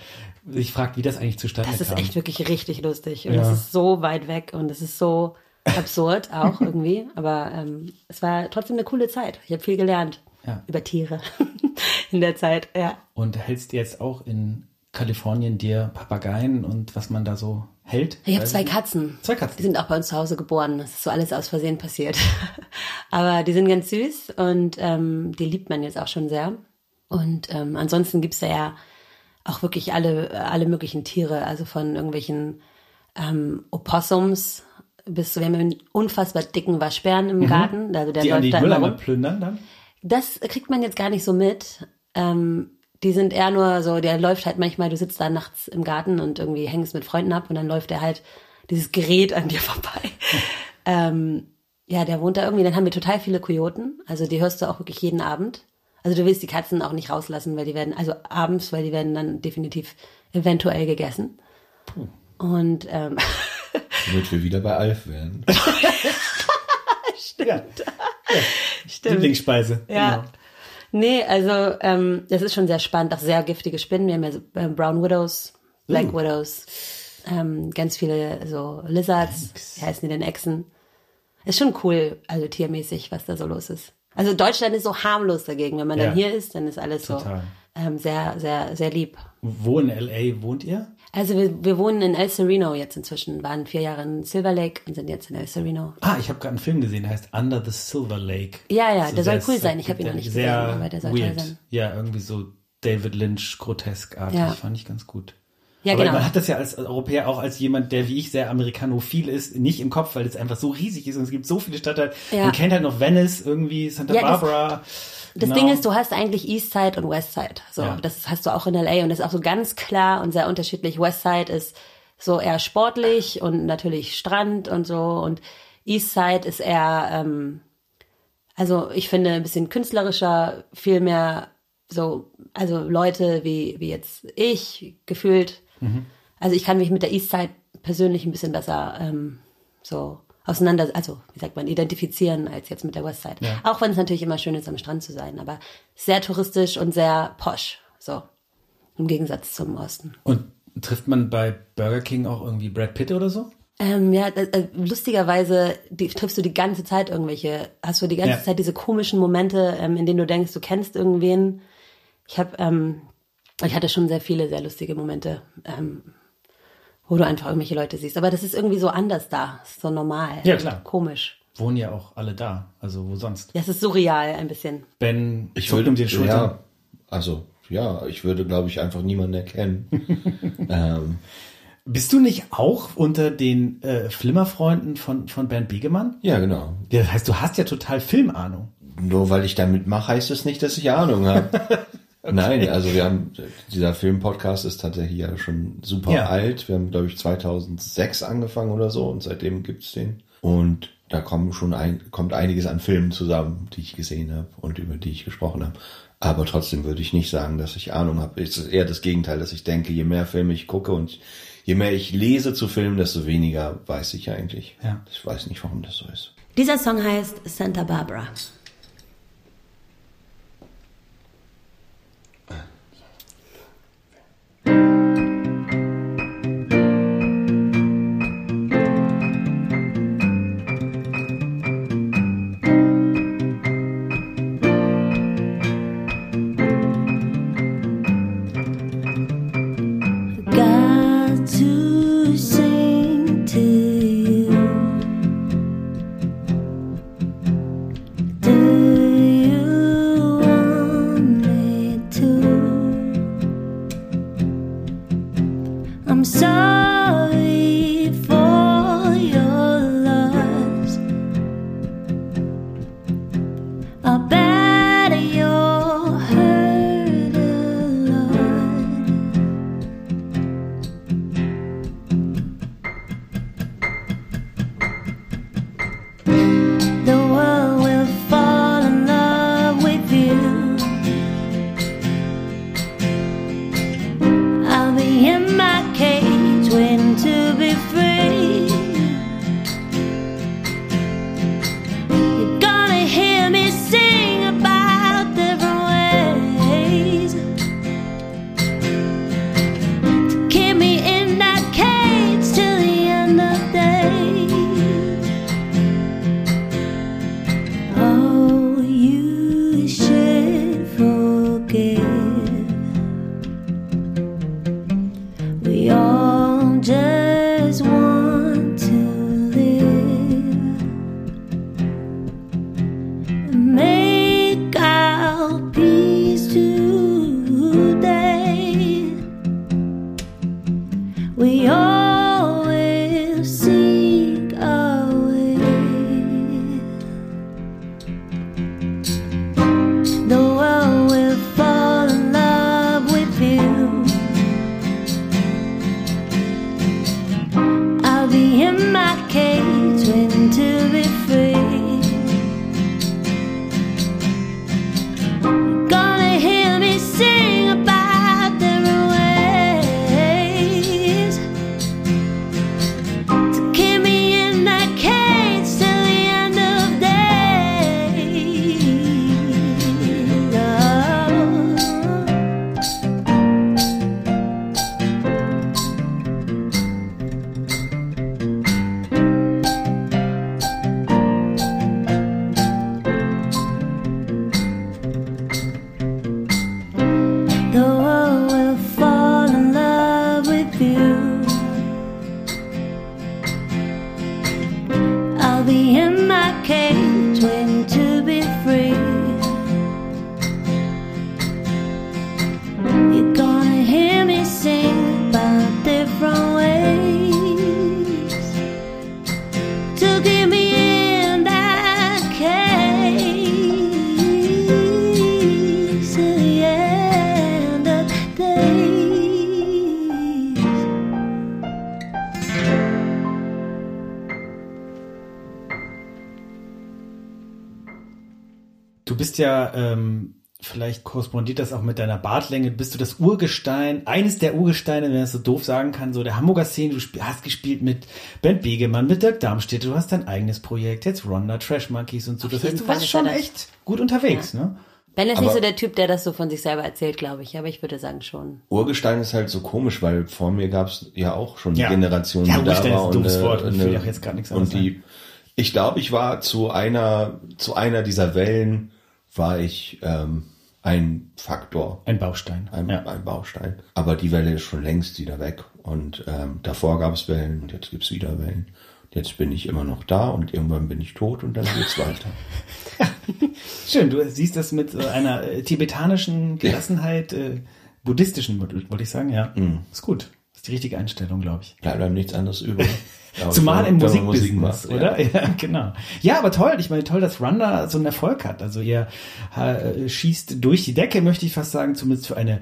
[SPEAKER 5] sich fragt, wie das eigentlich zustande
[SPEAKER 4] Das ist
[SPEAKER 5] kam.
[SPEAKER 4] echt wirklich richtig lustig. Und
[SPEAKER 5] Ja.
[SPEAKER 4] es ist so weit weg und es ist so [laughs] absurd auch irgendwie. Aber ähm, es war trotzdem eine coole Zeit. Ich habe viel gelernt
[SPEAKER 5] Ja.
[SPEAKER 4] über Tiere [laughs] in der Zeit. Ja.
[SPEAKER 5] Und hältst jetzt auch in Kalifornien dir Papageien und was man da so hält?
[SPEAKER 4] Ich habe zwei. Katzen.
[SPEAKER 5] Zwei Katzen.
[SPEAKER 4] Die sind auch bei uns zu Hause geboren. Das ist so alles aus Versehen passiert. [laughs] Aber die sind ganz süß und ähm, die liebt man jetzt auch schon sehr. Und ähm, ansonsten gibt's da ja auch wirklich alle, alle möglichen Tiere, also von irgendwelchen ähm, Opossums bis zu, wir haben einen unfassbar dicken Waschbären im Garten. Also der
[SPEAKER 5] Mhm. Die an
[SPEAKER 4] läuft
[SPEAKER 5] die
[SPEAKER 4] da immer
[SPEAKER 5] Mülleimer plündern dann?
[SPEAKER 4] Das kriegt man jetzt gar nicht so mit. Ähm, die sind eher nur so, der läuft halt manchmal, du sitzt da nachts im Garten und irgendwie hängst mit Freunden ab und dann läuft der halt dieses Gerät an dir [laughs] vorbei. ähm, ja, der wohnt da irgendwie, dann haben wir total viele Kojoten. Also die hörst du auch wirklich jeden Abend. Also du willst die Katzen auch nicht rauslassen, weil die werden, also abends, weil die werden dann definitiv eventuell gegessen. Und ähm, [laughs]
[SPEAKER 1] Damit wir wieder bei Alf werden. [laughs]
[SPEAKER 5] Ja.
[SPEAKER 4] Stimmt.
[SPEAKER 5] Lieblingsspeise.
[SPEAKER 4] Ja.
[SPEAKER 5] Genau.
[SPEAKER 4] Nee, also ähm, das ist schon sehr spannend, auch sehr giftige Spinnen. Wir haben ja so, äh, Brown Widows, Black
[SPEAKER 5] Uh.
[SPEAKER 4] Widows, ähm, ganz viele so Lizards, wie heißen die denn Echsen. Ist schon cool, also tiermäßig, was da so los ist. Also Deutschland ist so harmlos dagegen. Wenn man
[SPEAKER 5] Ja.
[SPEAKER 4] dann hier ist, dann ist alles
[SPEAKER 5] Total.
[SPEAKER 4] so ähm, sehr, sehr, sehr lieb.
[SPEAKER 5] Wo in L.A. wohnt ihr?
[SPEAKER 4] Also wir, wir wohnen in El Sereno jetzt inzwischen, waren vier Jahre in Silver Lake und sind jetzt in El Sereno.
[SPEAKER 5] Ah, ich habe gerade einen Film gesehen, der heißt Under the Silver Lake.
[SPEAKER 4] Ja, ja,
[SPEAKER 5] So
[SPEAKER 4] der soll cool sein. Ich habe ihn noch nicht gesehen, aber der soll toll
[SPEAKER 5] weird.
[SPEAKER 4] sein.
[SPEAKER 5] Ja, irgendwie so David Lynch groteskartig.
[SPEAKER 4] Ja.
[SPEAKER 5] Fand ich ganz gut.
[SPEAKER 4] Ja,
[SPEAKER 5] Aber
[SPEAKER 4] genau.
[SPEAKER 5] man hat das ja als Europäer auch als jemand, der wie ich sehr amerikanophil ist, nicht im Kopf, weil es einfach so riesig ist und es gibt so viele Stadtteile.
[SPEAKER 4] Ja.
[SPEAKER 5] Man kennt halt noch Venice, irgendwie Santa
[SPEAKER 4] Ja,
[SPEAKER 5] Barbara.
[SPEAKER 4] Das
[SPEAKER 5] Genau.
[SPEAKER 4] Ding ist, du hast eigentlich Eastside und Westside. So,
[SPEAKER 5] Ja.
[SPEAKER 4] das hast du auch in LA und das ist auch so ganz klar und sehr unterschiedlich. Westside ist so eher sportlich und natürlich Strand und so und Eastside ist eher, ähm, also ich finde ein bisschen künstlerischer, viel mehr so, also Leute wie wie jetzt ich gefühlt. Also ich kann mich mit der Eastside persönlich ein bisschen besser ähm, so auseinander, also wie sagt man, identifizieren als jetzt mit der Westside.
[SPEAKER 5] Ja.
[SPEAKER 4] Auch wenn es natürlich immer schön ist, am Strand zu sein, aber sehr touristisch und sehr posch, so im Gegensatz zum Osten.
[SPEAKER 5] Und trifft man bei Burger King auch irgendwie Brad Pitt oder so?
[SPEAKER 4] Ähm, ja, äh, äh, lustigerweise die, triffst du die ganze Zeit irgendwelche, hast du die ganze
[SPEAKER 5] Ja.
[SPEAKER 4] Zeit diese komischen Momente, ähm, in denen du denkst, du kennst irgendwen. Ich habe, ähm, ich hatte schon sehr viele sehr lustige Momente, ähm, wo du einfach irgendwelche Leute siehst. Aber das ist irgendwie so anders da, ist so normal,
[SPEAKER 5] Ja, klar.
[SPEAKER 4] komisch.
[SPEAKER 5] wohnen ja auch alle da. Also wo sonst?
[SPEAKER 4] Das ist surreal ein bisschen.
[SPEAKER 5] Ben
[SPEAKER 1] Ich würde
[SPEAKER 5] um die Schultern.
[SPEAKER 1] ja, also ja, ich würde, glaube ich, einfach niemanden erkennen. [laughs] ähm,
[SPEAKER 5] Bist du nicht auch unter den äh, Flimmerfreunden von, von Bernd Begemann?
[SPEAKER 1] ja, genau.
[SPEAKER 5] Ja, Das heißt, du hast ja total Filmahnung.
[SPEAKER 1] Nur weil ich damit mache, heißt es nicht, dass ich Ahnung habe. [laughs] Nein, also wir haben, dieser Filmpodcast ist tatsächlich ja schon super
[SPEAKER 5] Ja.
[SPEAKER 1] alt. Wir haben, glaube ich, 2006 angefangen oder so und seitdem gibt's den. Und da kommen schon ein, kommt einiges an Filmen zusammen, die ich gesehen habe und über die ich gesprochen habe. Aber trotzdem würde ich nicht sagen, dass ich Ahnung habe. Es ist eher das Gegenteil, dass ich denke, je mehr Filme ich gucke und je mehr ich lese zu Filmen, desto weniger weiß ich eigentlich.
[SPEAKER 5] Ja.
[SPEAKER 1] Ich weiß nicht, warum das so ist.
[SPEAKER 4] Dieser Song heißt Santa Barbara. I'm sorry
[SPEAKER 5] ähm, vielleicht korrespondiert das auch mit deiner Bartlänge, bist du das Urgestein, eines der Urgesteine, wenn man das so doof sagen kann, so der Hamburger Szene, du hast gespielt mit Ben Begemann, mit Dirk Darmstädter, du hast dein eigenes Projekt, jetzt Ronda, Trash Monkeys und so. Das heißt, du warst
[SPEAKER 4] ist
[SPEAKER 5] schon echt gut unterwegs, ne?
[SPEAKER 4] Ben ist nicht
[SPEAKER 1] Aber-
[SPEAKER 4] so der Typ, der das so von sich selber erzählt, glaube ich, aber ich würde sagen schon.
[SPEAKER 1] Urgestein ist halt so komisch, weil vor mir gab's ja auch schon
[SPEAKER 5] Ja.
[SPEAKER 1] eine Generation,
[SPEAKER 5] Ja,
[SPEAKER 1] die da
[SPEAKER 5] Urgestein ist
[SPEAKER 1] war.
[SPEAKER 5] ein doofes
[SPEAKER 1] äh,
[SPEAKER 5] Wort,
[SPEAKER 1] eine-
[SPEAKER 5] auch jetzt grad nichts
[SPEAKER 1] Und die, ich glaube, ich war zu einer, zu einer dieser Wellen, war ich ähm, ein Faktor.
[SPEAKER 5] Ein Baustein.
[SPEAKER 1] ein,
[SPEAKER 5] ja.
[SPEAKER 1] ein Baustein. Aber die Welle ist schon längst wieder weg. Und ähm, davor gab es Wellen und jetzt gibt's wieder Wellen. Jetzt bin ich immer noch da und irgendwann bin ich tot und dann geht's weiter. [laughs]
[SPEAKER 5] Schön, du siehst das mit äh, einer äh, tibetanischen Gelassenheit, äh, buddhistischen, wollte ich sagen, ja.
[SPEAKER 1] Mhm.
[SPEAKER 5] Ist gut. Ist die richtige Einstellung, glaube ich.
[SPEAKER 1] Bleibt einem nichts anderes übrig. [laughs] Aber
[SPEAKER 5] Zumal im
[SPEAKER 1] Musik
[SPEAKER 5] Musikbusiness,
[SPEAKER 1] macht,
[SPEAKER 5] oder? [laughs] Ja. genau. Ja, aber toll. Ich meine, toll, dass Runda so einen Erfolg hat. Also ihr äh, schießt durch die Decke, möchte ich fast sagen, zumindest für eine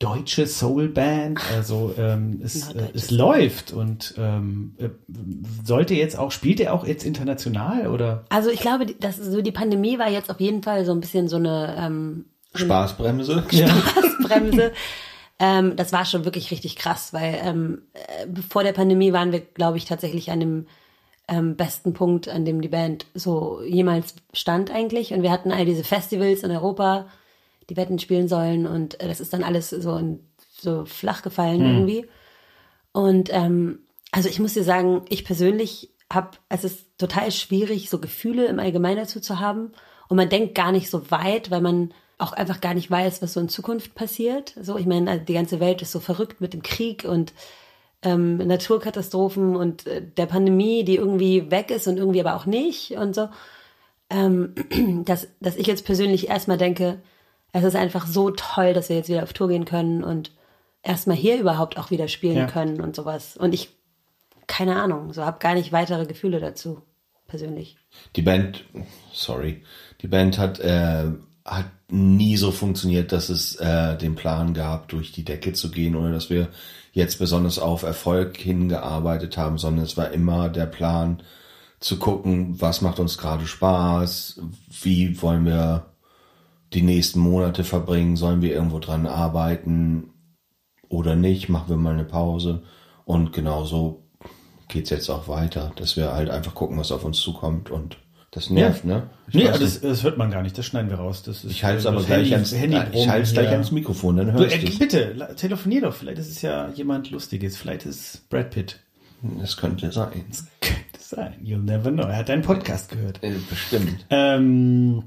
[SPEAKER 5] deutsche Soulband. Also ähm, es, äh, es läuft und ähm, äh, sollte jetzt auch, spielt ihr auch jetzt international oder?
[SPEAKER 4] Also ich glaube, die- das, so die Pandemie war jetzt auf jeden Fall so ein bisschen so eine ähm,
[SPEAKER 1] Spaßbremse. [laughs]
[SPEAKER 4] Bremse. [laughs] ähm, das war schon wirklich richtig krass, weil ähm, äh, vor der Pandemie waren wir, glaube ich, tatsächlich an dem ähm, besten Punkt, an dem die Band so jemals stand eigentlich. Und wir hatten all diese Festivals in Europa, die wir hätten spielen sollen. Und äh, das ist dann alles so, in, so flach gefallen irgendwie. Und ähm, also ich muss dir sagen, ich persönlich habe, es ist total schwierig, so Gefühle im Allgemeinen dazu zu haben. Und man denkt gar nicht so weit, weil man auch einfach gar nicht weiß, was so in Zukunft passiert. So, ich meine, die ganze Welt ist so verrückt mit dem Krieg und ähm, Naturkatastrophen und äh, der Pandemie, die irgendwie weg ist und irgendwie aber auch nicht und so. Ähm, [clears throat] dass, dass ich jetzt persönlich erstmal denke, es ist einfach so toll, dass wir jetzt wieder auf Tour gehen können und erstmal hier überhaupt auch wieder spielen
[SPEAKER 5] Ja.
[SPEAKER 4] können und sowas. Und ich, keine Ahnung, so habe gar nicht weitere Gefühle dazu, persönlich.
[SPEAKER 1] Die Band, sorry, die Band hat, äh, hat nie so funktioniert, dass es äh, den Plan gab, durch die Decke zu gehen oder dass wir jetzt besonders auf Erfolg hingearbeitet haben, sondern es war immer der Plan zu gucken, was macht uns gerade Spaß, wie wollen wir die nächsten Monate verbringen, sollen wir irgendwo dran arbeiten oder nicht, machen wir mal eine Pause. Und genauso geht's jetzt auch weiter, dass wir halt einfach gucken, was auf uns zukommt und das nervt, ne? Ich
[SPEAKER 5] Nee, das, das hört man gar nicht, das schneiden wir raus. Das ist,
[SPEAKER 1] ich halte es
[SPEAKER 5] äh,
[SPEAKER 1] aber
[SPEAKER 5] das
[SPEAKER 1] gleich
[SPEAKER 5] Handy-
[SPEAKER 1] ans,
[SPEAKER 5] Handybrummen
[SPEAKER 1] ich halte es gleich ans Mikrofon, dann
[SPEAKER 5] Du,
[SPEAKER 1] hörst
[SPEAKER 5] äh,
[SPEAKER 1] du es.
[SPEAKER 5] bitte, telefonier doch, vielleicht ist es ja jemand Lustiges, vielleicht ist es Brad Pitt.
[SPEAKER 1] Das könnte sein.
[SPEAKER 5] Könnte sein, you'll never know. Er hat deinen Podcast gehört.
[SPEAKER 1] Äh, Bestimmt.
[SPEAKER 5] Ähm,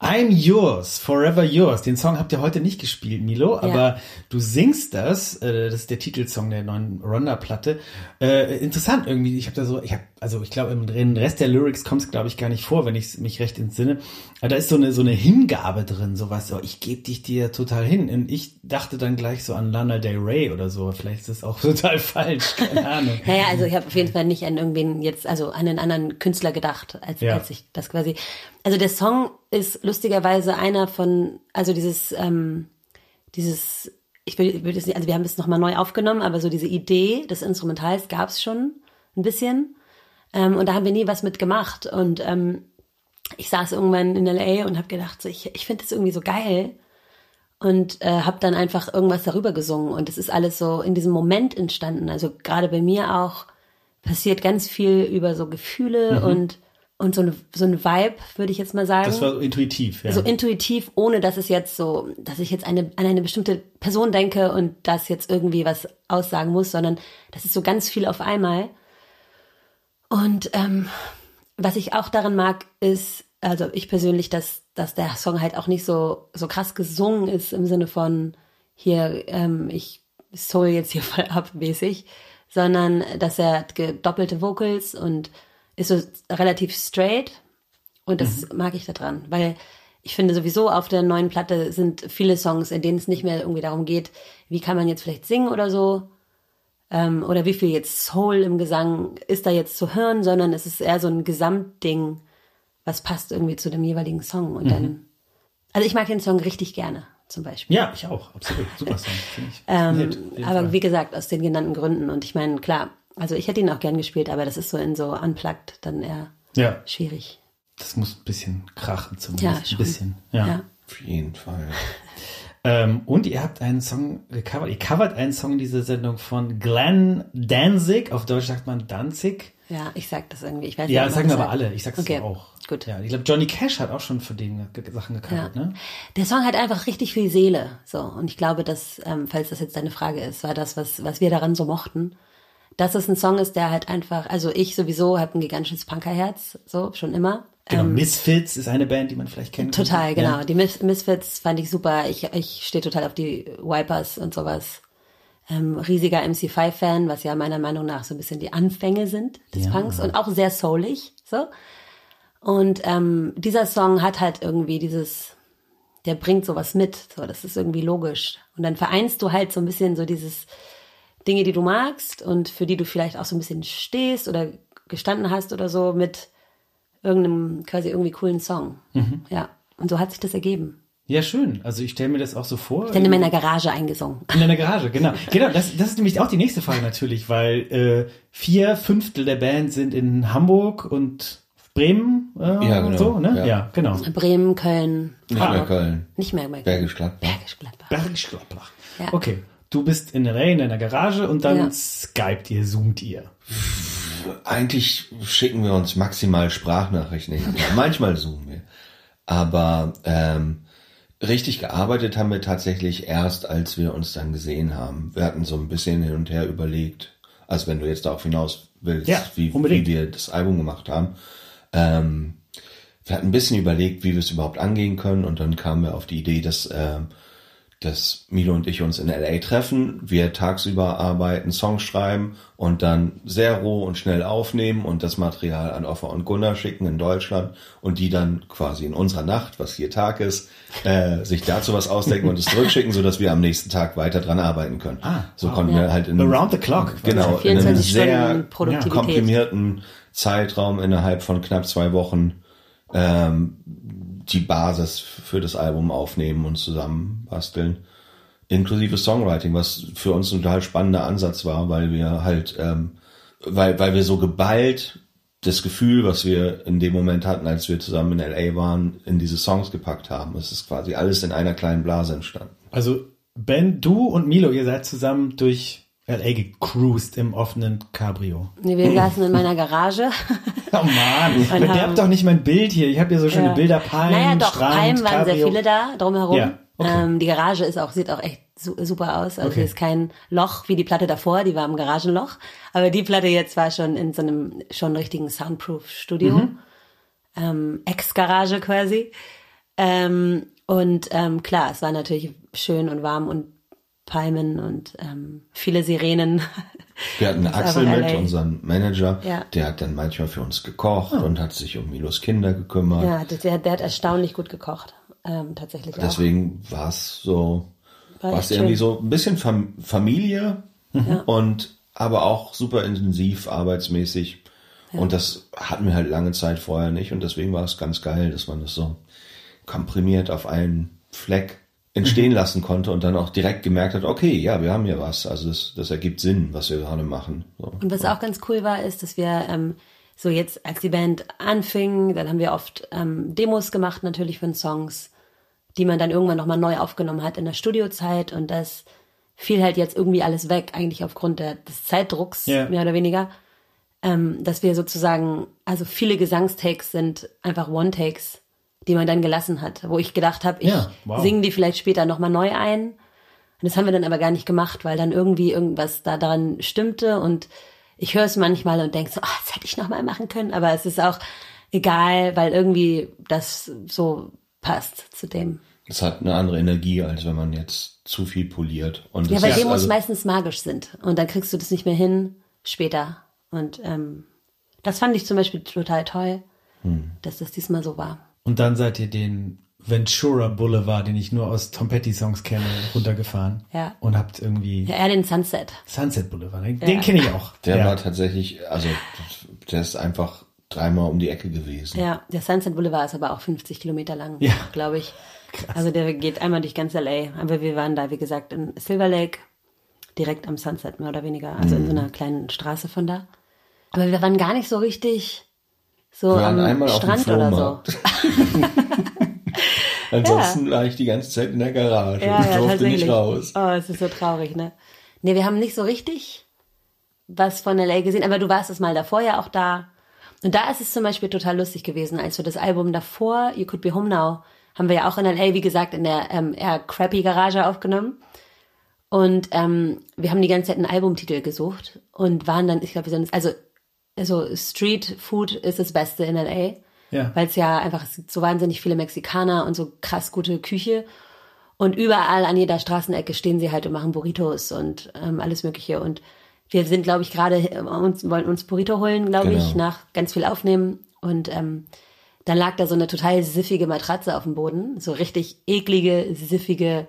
[SPEAKER 5] I'm Yours, Forever Yours. Den Song habt ihr heute nicht gespielt, Milo, aber du singst das. Äh, das ist der Titelsong der neuen Ronda-Platte. Äh, interessant irgendwie. Ich habe da so, ich habe, also ich glaube im im Rest der Lyrics kommt es, glaube ich, gar nicht vor, wenn ich mich recht entsinne. Aber da ist so eine so eine Hingabe drin, sowas so. Ich gebe dich dir total hin. Und ich dachte dann gleich so an Lana Del Rey oder so. Vielleicht ist das auch [laughs] total falsch, keine Ahnung. [laughs]
[SPEAKER 4] Naja, also ich habe auf jeden Fall nicht an irgendwen jetzt, also an einen anderen Künstler gedacht, als,
[SPEAKER 5] Ja.
[SPEAKER 4] als ich das quasi. Also der Song ist lustigerweise einer von, also dieses, ähm, dieses, ich will, ich will das nicht, also wir haben das nochmal neu aufgenommen, aber so diese Idee des Instrumentals gab es schon ein bisschen. Ähm, und da haben wir nie was mit gemacht. Und ähm, ich saß irgendwann in LA und habe gedacht, so, ich, ich finde das irgendwie so geil und äh, habe dann einfach irgendwas darüber gesungen und es ist alles so in diesem Moment entstanden. Also gerade bei mir auch passiert ganz viel über so Gefühle und und so eine so ein Vibe, würde ich jetzt mal sagen.
[SPEAKER 5] Das war so intuitiv, ja.
[SPEAKER 4] so intuitiv, ohne dass es jetzt so, dass ich jetzt eine, an eine bestimmte Person denke und das jetzt irgendwie was aussagen muss, sondern das ist so ganz viel auf einmal. Und ähm, was ich auch daran mag, ist, also ich persönlich, dass, dass der Song halt auch nicht so, so krass gesungen ist im Sinne von hier, ähm, ich soul jetzt hier voll ab mäßig, sondern dass er hat gedoppelte Vocals und ist so relativ straight und das mag ich daran, weil ich finde sowieso auf der neuen Platte sind viele Songs, in denen es nicht mehr irgendwie darum geht, wie kann man jetzt vielleicht singen oder so, ähm, oder wie viel jetzt Soul im Gesang ist da jetzt zu hören, sondern es ist eher so ein Gesamtding, was passt irgendwie zu dem jeweiligen Song. Und dann, also ich mag den Song richtig gerne, zum Beispiel.
[SPEAKER 5] ja, ich auch, absolut. Super Song, finde ich.
[SPEAKER 4] Ähm, aber wie gesagt, aus den genannten Gründen. Und ich meine, klar, also ich hätte ihn auch gern gespielt, aber das ist so in so unplugged dann eher
[SPEAKER 5] ja,
[SPEAKER 4] schwierig.
[SPEAKER 5] das muss ein bisschen krachen
[SPEAKER 4] Ja,
[SPEAKER 5] zumindest. ein
[SPEAKER 4] schon.
[SPEAKER 5] bisschen. Ja.
[SPEAKER 4] ja.
[SPEAKER 1] Auf jeden Fall. [laughs]
[SPEAKER 5] Ähm, und ihr habt einen Song gecovert. Ihr covert einen Song in dieser Sendung von Glenn Danzig. Auf Deutsch sagt man Danzig.
[SPEAKER 4] Ja, ich sag das irgendwie. Ich weiß
[SPEAKER 5] Ja,
[SPEAKER 4] nicht,
[SPEAKER 5] das sagen wir aber alle. Ich sag's
[SPEAKER 4] Okay,
[SPEAKER 5] auch.
[SPEAKER 4] gut.
[SPEAKER 5] Ja, ich glaube, Johnny Cash hat auch schon für den Sachen
[SPEAKER 4] Ja.
[SPEAKER 5] gecovert, ne?
[SPEAKER 4] Der Song hat einfach richtig viel Seele. So. Und ich glaube, dass, ähm, falls das jetzt deine Frage ist, war das, was, was wir daran so mochten. Dass es ein Song ist, der halt einfach, also ich sowieso habe ein gigantisches Punkerherz, so, schon immer.
[SPEAKER 5] Genau, Misfits ist eine Band, die man vielleicht kennt.
[SPEAKER 4] Ähm, Total, genau.
[SPEAKER 5] Ja.
[SPEAKER 4] Die Mis Misfits fand ich super. Ich, ich stehe total auf die Wipers und sowas. ähm, riesiger MC5-Fan, was ja meiner Meinung nach so ein bisschen die Anfänge sind des
[SPEAKER 5] Ja.
[SPEAKER 4] Punks und auch sehr soulig, so. Und ähm, dieser Song hat halt irgendwie dieses, der bringt sowas mit, so, das ist irgendwie logisch. Und dann vereinst du halt so ein bisschen so dieses Dinge, die du magst und für die du vielleicht auch so ein bisschen stehst oder gestanden hast oder so mit irgendeinem quasi irgendwie coolen Song. Ja. Und so hat sich das ergeben.
[SPEAKER 5] Ja, schön. Also ich stelle mir das auch so vor.
[SPEAKER 4] Dann in meiner Garage eingesungen.
[SPEAKER 5] In deiner Garage, genau. Genau, das, das ist nämlich auch die nächste Frage natürlich, weil äh, vier Fünftel der Band sind in Hamburg und Bremen äh,
[SPEAKER 1] Ja, genau.
[SPEAKER 5] und so, ne?
[SPEAKER 1] Ja.
[SPEAKER 5] Ja, genau.
[SPEAKER 4] Bremen, Köln,
[SPEAKER 1] Nicht
[SPEAKER 5] Ah.
[SPEAKER 1] mehr Köln.
[SPEAKER 4] nicht mehr mehr
[SPEAKER 1] Bergisch Gladbach.
[SPEAKER 4] Bergisch Gladbach.
[SPEAKER 5] Bergisch Gladbach.
[SPEAKER 4] Ja.
[SPEAKER 5] Okay. Du bist in L.A. in deiner Garage und dann
[SPEAKER 4] Ja.
[SPEAKER 5] skypt ihr, zoomt ihr.
[SPEAKER 1] Eigentlich schicken wir uns maximal Sprachnachrichten. hin. Manchmal zoomen wir. Aber ähm, richtig gearbeitet haben wir tatsächlich erst, als wir uns dann gesehen haben. Wir hatten so ein bisschen hin und her überlegt, also wenn du jetzt darauf hinaus willst,
[SPEAKER 5] Ja,
[SPEAKER 1] wie, wie wir das Album gemacht haben. Ähm, wir hatten ein bisschen überlegt, wie wir es überhaupt angehen können und dann kamen wir auf die Idee, dass, ähm, dass Milo und ich uns in LA treffen, wir tagsüber arbeiten, Songs schreiben und dann sehr roh und schnell aufnehmen und das Material an Offer und Gunnar schicken in Deutschland und die dann quasi in unserer Nacht, was hier Tag ist, äh, sich dazu was ausdenken und es zurückschicken, [laughs] sodass wir am nächsten Tag weiter dran arbeiten können.
[SPEAKER 5] Ah,
[SPEAKER 1] so
[SPEAKER 5] wow.
[SPEAKER 1] konnten wir halt in
[SPEAKER 5] Around the clock.
[SPEAKER 1] genau in einem
[SPEAKER 4] 24
[SPEAKER 1] sehr komprimierten Zeitraum innerhalb von knapp zwei Wochen ähm, die Basis für das Album aufnehmen und zusammen basteln. Inklusive Songwriting, was für uns ein total spannender Ansatz war, weil wir halt, ähm, weil, weil wir so geballt das Gefühl, was wir in dem Moment hatten, als wir zusammen in LA waren, in diese Songs gepackt haben. Es ist quasi alles in einer kleinen Blase entstanden.
[SPEAKER 5] Also Ben, du und Milo, ihr seid zusammen durch L.A. gecruised im offenen Cabrio.
[SPEAKER 4] Nee, wir saßen in meiner Garage. [laughs]
[SPEAKER 5] Oh Mann,
[SPEAKER 4] Und
[SPEAKER 5] verderbt
[SPEAKER 4] haben-
[SPEAKER 5] doch nicht mein Bild hier. Ich habe hier so schöne
[SPEAKER 4] Ja.
[SPEAKER 5] Bilder, Palmen,
[SPEAKER 4] Naja, doch,
[SPEAKER 5] Strand,
[SPEAKER 4] Palmen waren sehr
[SPEAKER 5] Cabrio.
[SPEAKER 4] viele da drumherum.
[SPEAKER 5] Ja, okay.
[SPEAKER 4] ähm, die Garage ist auch, sieht auch echt su super aus. Also
[SPEAKER 5] Okay.
[SPEAKER 4] hier ist kein Loch wie die Platte davor, die war im Garagenloch. Aber die Platte jetzt war schon in so einem schon richtigen Soundproof-Studio.
[SPEAKER 5] Mhm.
[SPEAKER 4] Ähm, Ex-Garage quasi. Ähm, und ähm, klar, es war natürlich schön und warm und Palmen und ähm, viele Sirenen. [laughs]
[SPEAKER 1] Wir hatten Axel mit,
[SPEAKER 4] LA.
[SPEAKER 1] unseren Manager,
[SPEAKER 4] Ja.
[SPEAKER 1] der hat dann manchmal für uns gekocht und hat sich um Milos Kinder gekümmert.
[SPEAKER 4] ja, der, der hat erstaunlich gut gekocht. Ähm, tatsächlich auch.
[SPEAKER 1] Deswegen war es so,
[SPEAKER 4] War
[SPEAKER 1] es irgendwie
[SPEAKER 4] schön.
[SPEAKER 1] so ein bisschen Fam Familie und aber auch super intensiv arbeitsmäßig. Und das hatten wir halt lange Zeit vorher nicht und deswegen war es ganz geil, dass man das so komprimiert auf einen Fleck entstehen lassen konnte und dann auch direkt gemerkt hat, okay, ja, wir haben hier was. Also das, das ergibt Sinn, was wir gerade machen. So.
[SPEAKER 4] Und was auch ganz cool war, ist, dass wir ähm, so jetzt, als die Band anfing, dann haben wir oft ähm, Demos gemacht natürlich von Songs, die man dann irgendwann nochmal neu aufgenommen hat in der Studiozeit und das fiel halt jetzt irgendwie alles weg, eigentlich aufgrund der, des Zeitdrucks,
[SPEAKER 5] Ja.
[SPEAKER 4] mehr oder weniger. Ähm, dass wir sozusagen, also viele Gesangstakes sind einfach One-Takes, die man dann gelassen hat, wo ich gedacht habe, ich
[SPEAKER 5] Ja, wow.
[SPEAKER 4] singe die vielleicht später nochmal neu ein. Und das haben wir dann aber gar nicht gemacht, weil dann irgendwie irgendwas da dran stimmte und ich höre es manchmal und denke so, ah, das hätte ich nochmal machen können, aber es ist auch egal, weil irgendwie das so passt zu dem.
[SPEAKER 1] Es hat eine andere Energie, als wenn man jetzt zu viel poliert. Und
[SPEAKER 4] Ja, weil Demos
[SPEAKER 1] also-
[SPEAKER 4] meistens magisch sind und dann kriegst du das nicht mehr hin später. Und ähm, das fand ich zum Beispiel total toll,
[SPEAKER 1] Hm.
[SPEAKER 4] dass das diesmal so war.
[SPEAKER 5] Und dann seid ihr den Ventura Boulevard, den ich nur aus Tom Petty Songs kenne, runtergefahren.
[SPEAKER 4] Ja.
[SPEAKER 5] Und habt irgendwie
[SPEAKER 4] Ja, eher den Sunset.
[SPEAKER 5] Sunset Boulevard. Den, den kenne ich auch.
[SPEAKER 1] Der
[SPEAKER 5] ja.
[SPEAKER 1] war tatsächlich, also der ist einfach dreimal um die Ecke gewesen.
[SPEAKER 4] Ja, der Sunset Boulevard ist aber auch 50 Kilometer lang,
[SPEAKER 5] Ja.
[SPEAKER 4] glaube ich. Also der geht einmal durch ganz LA. Aber wir waren da, wie gesagt, in Silver Lake, direkt am Sunset, mehr oder weniger. Also in so
[SPEAKER 1] Mhm.
[SPEAKER 4] einer kleinen Straße von da. Aber wir waren gar nicht so richtig so
[SPEAKER 1] Wir waren
[SPEAKER 4] am
[SPEAKER 1] einmal auf dem
[SPEAKER 4] Strand oder so. [laughs]
[SPEAKER 1] Ansonsten war ich die ganze Zeit in der Garage
[SPEAKER 4] Ja,
[SPEAKER 1] und
[SPEAKER 4] ja,
[SPEAKER 1] durfte nicht raus.
[SPEAKER 4] Oh, es ist so traurig, ne? Nee, wir haben nicht so richtig was von LA gesehen, aber du warst es mal davor ja auch da. Und da ist es zum Beispiel total lustig gewesen, als wir das Album davor, You Could Be Home Now, haben wir ja auch in LA, wie gesagt, in der ähm, eher crappy Garage aufgenommen. Und ähm, wir haben die ganze Zeit einen Albumtitel gesucht und waren dann, ich glaube, wir sind, also, also Street Food ist das Beste in LA.
[SPEAKER 5] Ja.
[SPEAKER 4] Weil es ja einfach, es gibt so wahnsinnig viele Mexikaner und so krass gute Küche. Und überall an jeder Straßenecke stehen sie halt und machen Burritos und ähm, alles Mögliche. Und wir sind, glaube ich, gerade äh, uns wollen uns Burrito holen, glaube
[SPEAKER 1] Genau.
[SPEAKER 4] ich, nach ganz viel aufnehmen. Und ähm, dann lag da so eine total siffige Matratze auf dem Boden, so richtig eklige, siffige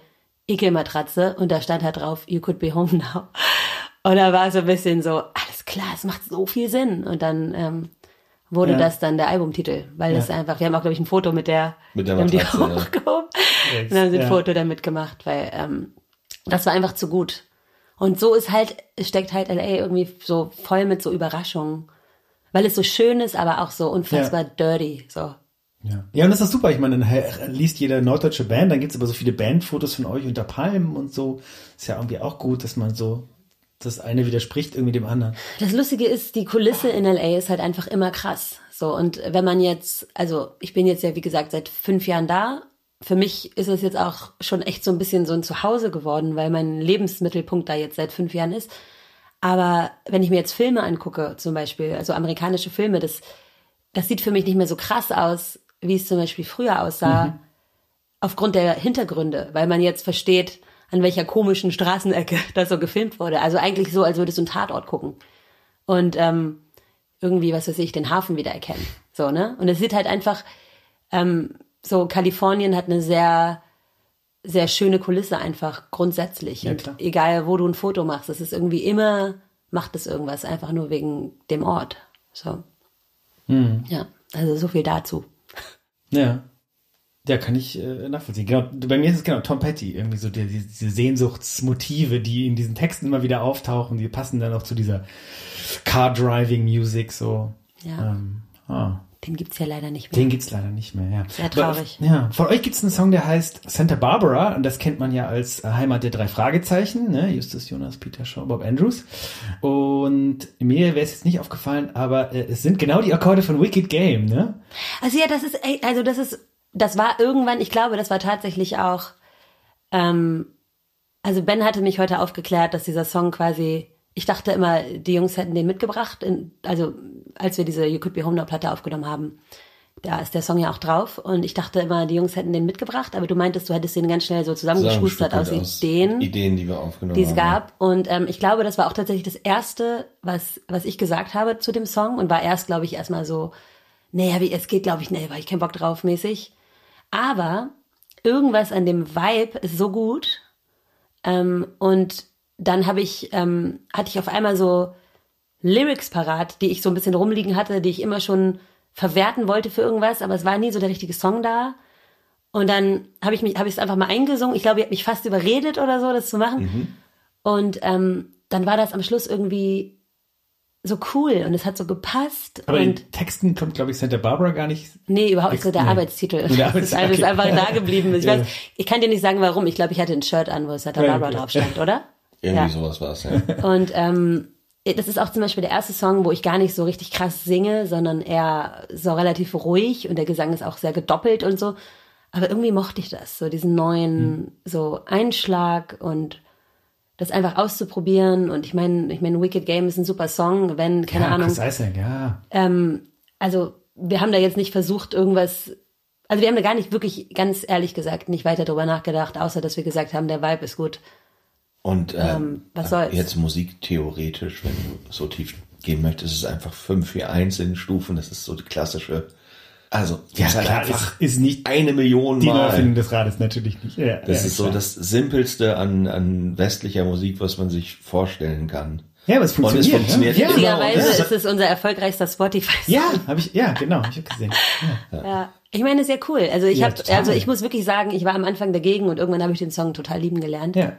[SPEAKER 4] Ekelmatratze. Und da stand halt drauf, you could be home now. Und da war so ein bisschen so, alles klar, es macht so viel Sinn. Und dann ähm, wurde
[SPEAKER 5] Ja.
[SPEAKER 4] das dann der Albumtitel, weil es einfach, wir haben auch, glaube ich, ein Foto mit der,
[SPEAKER 1] Mit der
[SPEAKER 4] wir haben die
[SPEAKER 1] Matratze, ja.
[SPEAKER 4] hochgehoben und dann haben sie ein
[SPEAKER 5] Ja.
[SPEAKER 4] Foto damit gemacht, weil ähm, das war einfach zu gut. Und so ist halt, steckt halt LA irgendwie so voll mit so Überraschungen. Weil es so schön ist, aber auch so unfassbar dirty. So.
[SPEAKER 5] Ja. ja, und das ist super. Ich meine, dann liest jede norddeutsche Band, dann gibt's aber so viele Bandfotos von euch unter Palmen und so. Ist ja irgendwie auch gut, dass man so, das eine widerspricht irgendwie dem anderen.
[SPEAKER 4] Das Lustige ist, die Kulisse in LA ist halt einfach immer krass. So, und wenn man jetzt, also ich bin jetzt ja, wie gesagt, seit fünf Jahren da. Für mich ist es jetzt auch schon echt so ein bisschen so ein Zuhause geworden, weil mein Lebensmittelpunkt da jetzt seit fünf Jahren ist. Aber wenn ich mir jetzt Filme angucke, zum Beispiel, also amerikanische Filme, das, das sieht für mich nicht mehr so krass aus, wie es zum Beispiel früher aussah, aufgrund der Hintergründe, weil man jetzt versteht, an welcher komischen Straßenecke [laughs] das so gefilmt wurde. Also eigentlich so, als würdest du einen Tatort gucken und ähm, irgendwie, was weiß ich, den Hafen wiedererkennen. So, ne? Und es sieht halt einfach, ähm, so Kalifornien hat eine sehr, sehr schöne Kulisse einfach grundsätzlich.
[SPEAKER 5] Ja,
[SPEAKER 4] und egal, wo du ein Foto machst, es ist irgendwie immer, macht es irgendwas, einfach nur wegen dem Ort. So.
[SPEAKER 5] Hm.
[SPEAKER 4] Ja, also so viel dazu.
[SPEAKER 5] Ja. Ja, kann ich äh, nachvollziehen. Genau, bei mir ist es genau Tom Petty, irgendwie so die, die, diese Sehnsuchtsmotive, die in diesen Texten immer wieder auftauchen, die passen dann auch zu dieser Car-Driving-Music so.
[SPEAKER 4] Ja.
[SPEAKER 5] Ähm, ah.
[SPEAKER 4] Den gibt's ja leider nicht mehr.
[SPEAKER 5] Den gibt's leider nicht mehr, ja.
[SPEAKER 4] Sehr traurig.
[SPEAKER 5] Aber, ja, von euch gibt's einen Song, der heißt Santa Barbara und das kennt man ja als Heimat der drei Fragezeichen, ne? Justus, Jonas, Peter Shaw, Bob Andrews. Und mir wäre es jetzt nicht aufgefallen, aber äh, es sind genau die Akkorde von Wicked Game, ne?
[SPEAKER 4] Also ja, das ist, also das ist, das war irgendwann, ich glaube, das war tatsächlich auch, ähm, also Ben hatte mich heute aufgeklärt, dass dieser Song quasi, ich dachte immer, die Jungs hätten den mitgebracht, in, also als wir diese You Could Be Home Now Platte aufgenommen haben, da ist der Song ja auch drauf und ich dachte immer, die Jungs hätten den mitgebracht, aber du meintest, du hättest den ganz schnell so zusammengeschustert aus Ideen
[SPEAKER 1] Ideen, die wir aufgenommen
[SPEAKER 4] die es
[SPEAKER 1] haben.
[SPEAKER 4] gab. Und ähm, ich glaube, das war auch tatsächlich das Erste, was, was ich gesagt habe zu dem Song und war erst, glaube ich, erstmal so, naja, wie, es geht, glaube ich, nee, war ich keinen Bock drauf mäßig. Aber irgendwas an dem Vibe ist so gut. Ähm, und dann habe ich, ähm, hatte ich auf einmal so Lyrics parat, die ich so ein bisschen rumliegen hatte, die ich immer schon verwerten wollte für irgendwas, aber es war nie so der richtige Song da. Und dann habe ich mich, habe ich es einfach mal eingesungen. Ich glaube, ich habe mich fast überredet oder so, das zu machen. Und ähm, dann war das am Schluss irgendwie so cool und es hat so gepasst.
[SPEAKER 5] Aber
[SPEAKER 4] und
[SPEAKER 5] in Texten kommt, glaube ich, Santa Barbara gar nicht.
[SPEAKER 4] Nee, überhaupt nicht so der
[SPEAKER 5] Nee.
[SPEAKER 4] Arbeitstitel.
[SPEAKER 5] Der [laughs]
[SPEAKER 4] Das ist,
[SPEAKER 5] Arbeitstitel, okay.
[SPEAKER 4] einfach da geblieben. Ich,
[SPEAKER 5] Ja.
[SPEAKER 4] weiß, ich kann dir nicht sagen, warum. Ich glaube, ich hatte ein Shirt an, wo Santa
[SPEAKER 5] Ja,
[SPEAKER 4] Barbara
[SPEAKER 5] okay.
[SPEAKER 4] drauf stand, oder? [laughs]
[SPEAKER 1] Irgendwie
[SPEAKER 4] Ja.
[SPEAKER 1] sowas war es, ja. [laughs]
[SPEAKER 4] Und ähm, das ist auch zum Beispiel der erste Song, wo ich gar nicht so richtig krass singe, sondern eher so relativ ruhig und der Gesang ist auch sehr gedoppelt und so. Aber irgendwie mochte ich das, so diesen neuen so Einschlag und das einfach auszuprobieren. Und ich meine, ich meine, Wicked Game ist ein super Song, wenn, keine
[SPEAKER 5] ja,
[SPEAKER 4] Ahnung,
[SPEAKER 5] Chris Isaac, ja.
[SPEAKER 4] ähm, also wir haben da jetzt nicht versucht, irgendwas, also wir haben da gar nicht wirklich, ganz ehrlich gesagt, nicht weiter drüber nachgedacht, außer dass wir gesagt haben, der Vibe ist gut.
[SPEAKER 1] Und ähm,
[SPEAKER 4] Ähm, was soll's?
[SPEAKER 1] jetzt musiktheoretisch, wenn du so tief gehen möchtest, ist es einfach 5, 4, 1 in Stufen. Das ist so die klassische. Also,
[SPEAKER 5] Ja,
[SPEAKER 1] das ist halt
[SPEAKER 5] klar,
[SPEAKER 1] einfach
[SPEAKER 5] ist, ist nicht
[SPEAKER 1] eine Million
[SPEAKER 5] die
[SPEAKER 1] Mal.
[SPEAKER 5] Neuerfindung des Rades, natürlich nicht. Ja,
[SPEAKER 1] Das
[SPEAKER 5] ja,
[SPEAKER 1] ist so
[SPEAKER 5] klar.
[SPEAKER 1] das Simpelste an, an westlicher Musik, was man sich vorstellen kann.
[SPEAKER 5] Ja, aber es
[SPEAKER 1] Und es
[SPEAKER 5] funktioniert.
[SPEAKER 1] funktioniert
[SPEAKER 5] ne? ja.
[SPEAKER 1] und das-
[SPEAKER 4] ist es unser erfolgreichster Spotify.
[SPEAKER 5] Ja, habe ich, ja, genau, hab ich auch gesehen. Ja.
[SPEAKER 4] Ja. Ich meine, sehr cool. Also ich
[SPEAKER 5] Ja,
[SPEAKER 4] habe, also ich muss wirklich sagen, ich war am Anfang dagegen und irgendwann habe ich den Song total lieben gelernt.
[SPEAKER 5] ja.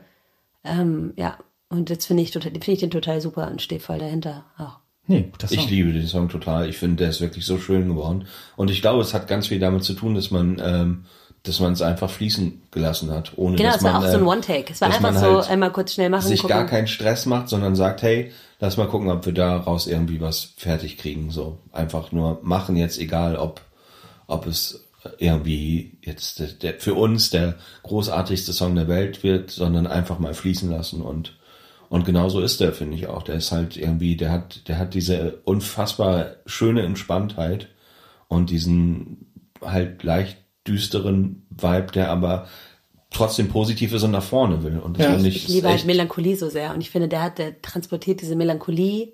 [SPEAKER 4] Ähm, ja. Und jetzt finde ich total, finde ich den total super und stehe voll dahinter. Auch.
[SPEAKER 5] Nee, guter Song.
[SPEAKER 1] Ich liebe den Song total. Ich finde, der ist wirklich so schön geworden. Und ich glaube, es hat ganz viel damit zu tun, dass man, ähm, dass man es einfach fließen gelassen hat, ohne
[SPEAKER 4] Genau,
[SPEAKER 1] dass
[SPEAKER 4] es war
[SPEAKER 1] man,
[SPEAKER 4] auch so ein
[SPEAKER 1] ähm,
[SPEAKER 4] One-Take. Es war
[SPEAKER 1] dass
[SPEAKER 4] einfach
[SPEAKER 1] man
[SPEAKER 4] so
[SPEAKER 1] halt
[SPEAKER 4] einmal kurz schnell machen,
[SPEAKER 1] sich
[SPEAKER 4] gucken.
[SPEAKER 1] gar keinen Stress macht, sondern sagt, hey, lass mal gucken, ob wir daraus irgendwie was fertig kriegen. So einfach nur machen jetzt, egal ob ob es irgendwie jetzt der, der, für uns der großartigste Song der Welt wird, sondern einfach mal fließen lassen und und genauso ist der, finde ich auch. Der ist halt irgendwie, der hat, der hat diese unfassbar schöne Entspanntheit und diesen halt leicht düsteren Vibe, der aber trotzdem positiv ist und nach vorne will. Und das
[SPEAKER 5] Ja.
[SPEAKER 1] finde
[SPEAKER 4] Ich
[SPEAKER 1] ich,
[SPEAKER 4] liebe halt Melancholie so sehr und ich finde, der hat, der transportiert diese Melancholie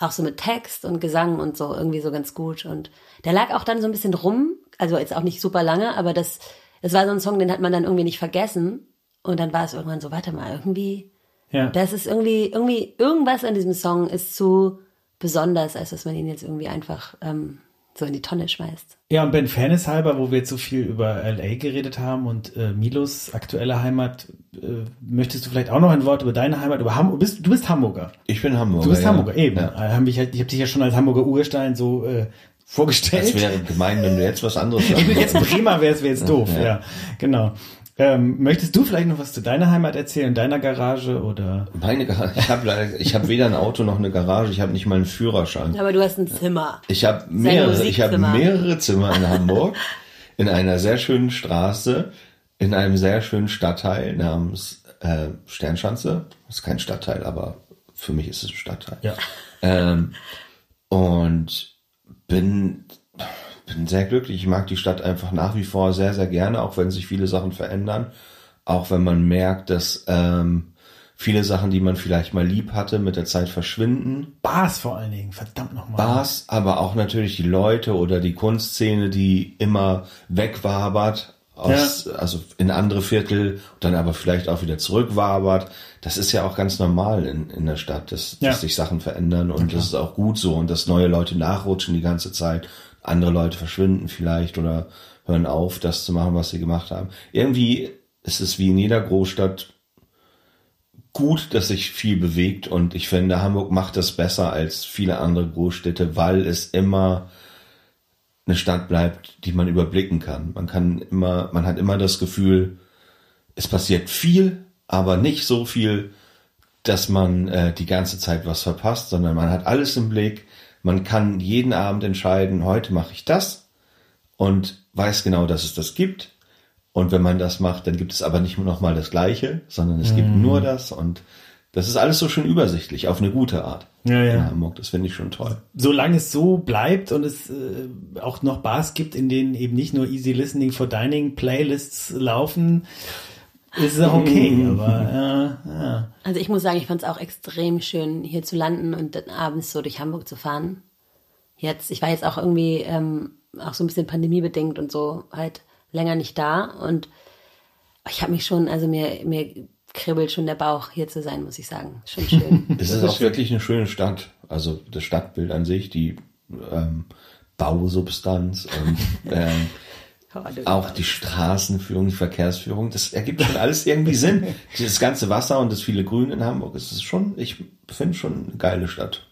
[SPEAKER 4] auch so mit Text und Gesang und so irgendwie so ganz gut und der lag auch dann so ein bisschen rum, also jetzt auch nicht super lange, aber das, das war so ein Song, den hat man dann irgendwie nicht vergessen und dann war es irgendwann so, warte mal, irgendwie,
[SPEAKER 5] Ja.
[SPEAKER 4] das ist irgendwie, irgendwie, irgendwas an diesem Song ist zu besonders, als dass man ihn jetzt irgendwie einfach ähm, so in die Tonne schmeißt.
[SPEAKER 5] Ja, und Ben Fairness halber, wo wir jetzt so viel über LA geredet haben und äh, Milos aktuelle Heimat, äh, möchtest du vielleicht auch noch ein Wort über deine Heimat, über Hamburg? Du bist, du bist Hamburger.
[SPEAKER 1] ich bin Hamburger.
[SPEAKER 5] Du bist
[SPEAKER 1] ja.
[SPEAKER 5] Hamburger, eben.
[SPEAKER 1] Ja.
[SPEAKER 5] Äh, halt, ich habe dich ja schon als Hamburger Urstein so äh, vorgestellt.
[SPEAKER 1] Das wäre gemein, wenn du jetzt was anderes [laughs]
[SPEAKER 5] Ich bin
[SPEAKER 1] sagst.
[SPEAKER 5] jetzt Bremer, wäre es wär jetzt doof. Ja, genau. Ähm, möchtest du vielleicht noch was zu deiner Heimat erzählen, deiner Garage oder?
[SPEAKER 1] Meine Garage, ich habe leider, ich habe weder ein Auto noch eine Garage, ich habe nicht mal einen Führerschein.
[SPEAKER 4] Aber du hast ein Zimmer.
[SPEAKER 1] Ich habe mehrere, ich habe mehrere Zimmer in [laughs] Hamburg, in einer sehr schönen Straße, in einem sehr schönen Stadtteil namens äh, Sternschanze. Das ist kein Stadtteil, aber für mich ist es ein Stadtteil.
[SPEAKER 5] Ja.
[SPEAKER 1] Ähm, und bin, bin sehr glücklich. Ich mag die Stadt einfach nach wie vor sehr, sehr gerne, auch wenn sich viele Sachen verändern. Auch wenn man merkt, dass ähm, viele Sachen, die man vielleicht mal lieb hatte, mit der Zeit verschwinden.
[SPEAKER 5] Bars vor allen Dingen, verdammt nochmal.
[SPEAKER 1] Bars, aber auch natürlich die Leute oder die Kunstszene, die immer wegwabert aus, also in andere Viertel, dann aber vielleicht auch wieder zurückwabert. Das ist ja auch ganz normal in, in der Stadt, dass,
[SPEAKER 5] Ja.
[SPEAKER 1] dass sich Sachen verändern und das ist auch gut so und dass neue Leute nachrutschen die ganze Zeit. Andere Leute verschwinden vielleicht oder hören auf, das zu machen, was sie gemacht haben. Irgendwie ist es wie in jeder Großstadt gut, dass sich viel bewegt und ich finde, Hamburg macht das besser als viele andere Großstädte, weil es immer eine Stadt bleibt, die man überblicken kann. Man kann immer, man hat immer das Gefühl, es passiert viel, aber nicht so viel, dass man äh, die ganze Zeit was verpasst, sondern man hat alles im Blick. Man kann jeden Abend entscheiden, heute mache ich das und weiß genau, dass es das gibt. Und wenn man das macht, dann gibt es aber nicht noch mal das Gleiche, sondern es gibt nur das und das ist alles so schön übersichtlich, auf eine gute Art.
[SPEAKER 5] Ja, ja.
[SPEAKER 1] In Hamburg, das finde ich schon toll.
[SPEAKER 5] Solange es so bleibt und es äh, auch noch Bars gibt, in denen eben nicht nur Easy Listening for Dining Playlists laufen, ist es auch okay. Aber äh, ja.
[SPEAKER 4] Also ich muss sagen, ich fand es auch extrem schön, hier zu landen und dann abends so durch Hamburg zu fahren. Jetzt, ich war jetzt auch irgendwie ähm, auch so ein bisschen pandemiebedingt und so halt länger nicht da und ich habe mich schon, also mir, mir kribbelt schon der Bauch, hier zu sein, muss ich sagen. Schon schön. [laughs]
[SPEAKER 1] Es ist auch wirklich eine schöne Stadt. Also das Stadtbild an sich, die ähm, Bausubstanz und [laughs] ähm, auch die Straßenführung, die Verkehrsführung, das ergibt schon alles irgendwie Sinn. [laughs] Das ganze Wasser und das viele Grün in Hamburg, es ist schon, ich finde schon eine geile Stadt.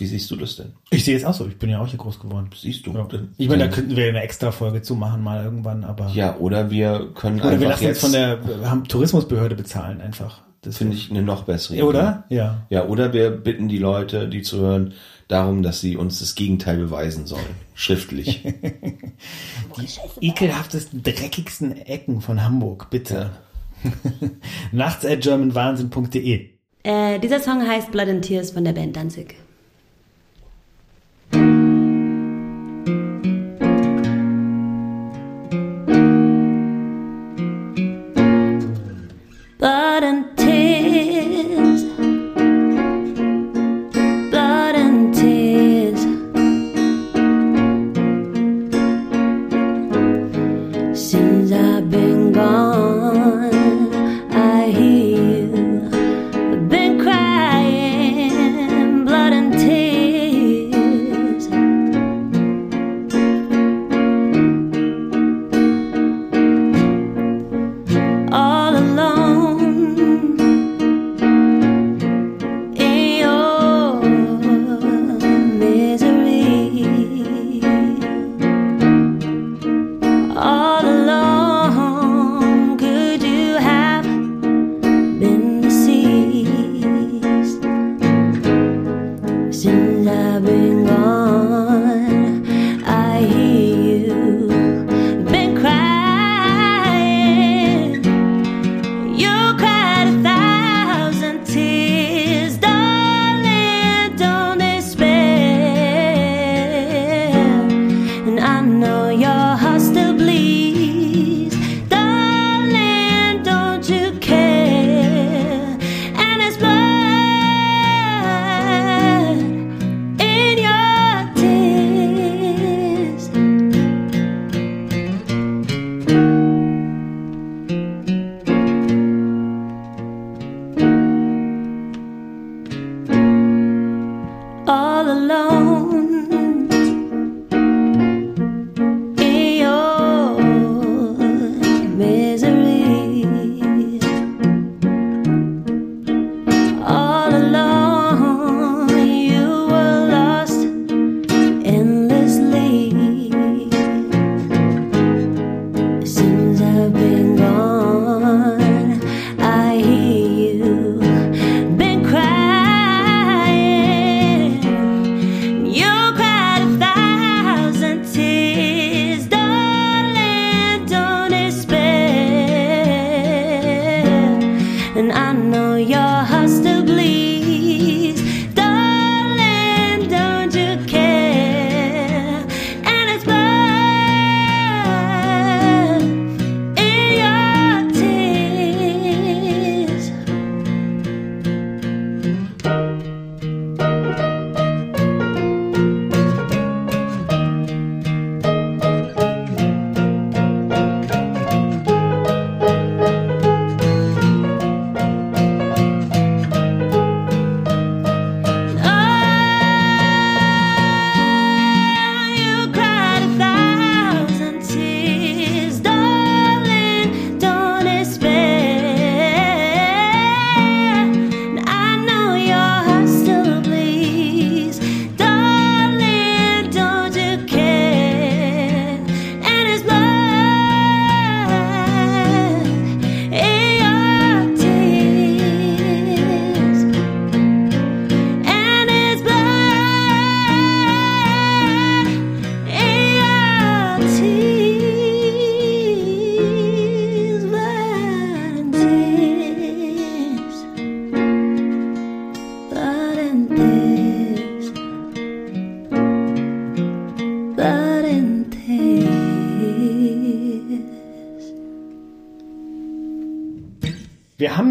[SPEAKER 1] Wie siehst du das denn?
[SPEAKER 5] Ich sehe es auch so. Ich bin ja auch hier groß geworden.
[SPEAKER 1] Siehst du?
[SPEAKER 5] Ja. Ich meine, da könnten wir eine extra Folge zu machen mal irgendwann, aber
[SPEAKER 1] Ja, oder wir können
[SPEAKER 5] oder wir
[SPEAKER 1] einfach
[SPEAKER 5] lassen uns
[SPEAKER 1] jetzt,
[SPEAKER 5] von der Tourismusbehörde bezahlen einfach. Das
[SPEAKER 1] finde ich eine noch bessere
[SPEAKER 5] Ja, oder? Ja.
[SPEAKER 1] Ja, oder wir bitten die Leute, die zu hören, darum, dass sie uns das Gegenteil beweisen sollen. Schriftlich. [laughs]
[SPEAKER 5] Ekelhaftesten, dreckigsten Ecken von Hamburg, bitte. [laughs] Nachts at germanwahnsinn.de.
[SPEAKER 4] äh, dieser Song heißt Blood and Tears von der Band Danzig.
[SPEAKER 6] 心
[SPEAKER 5] 呀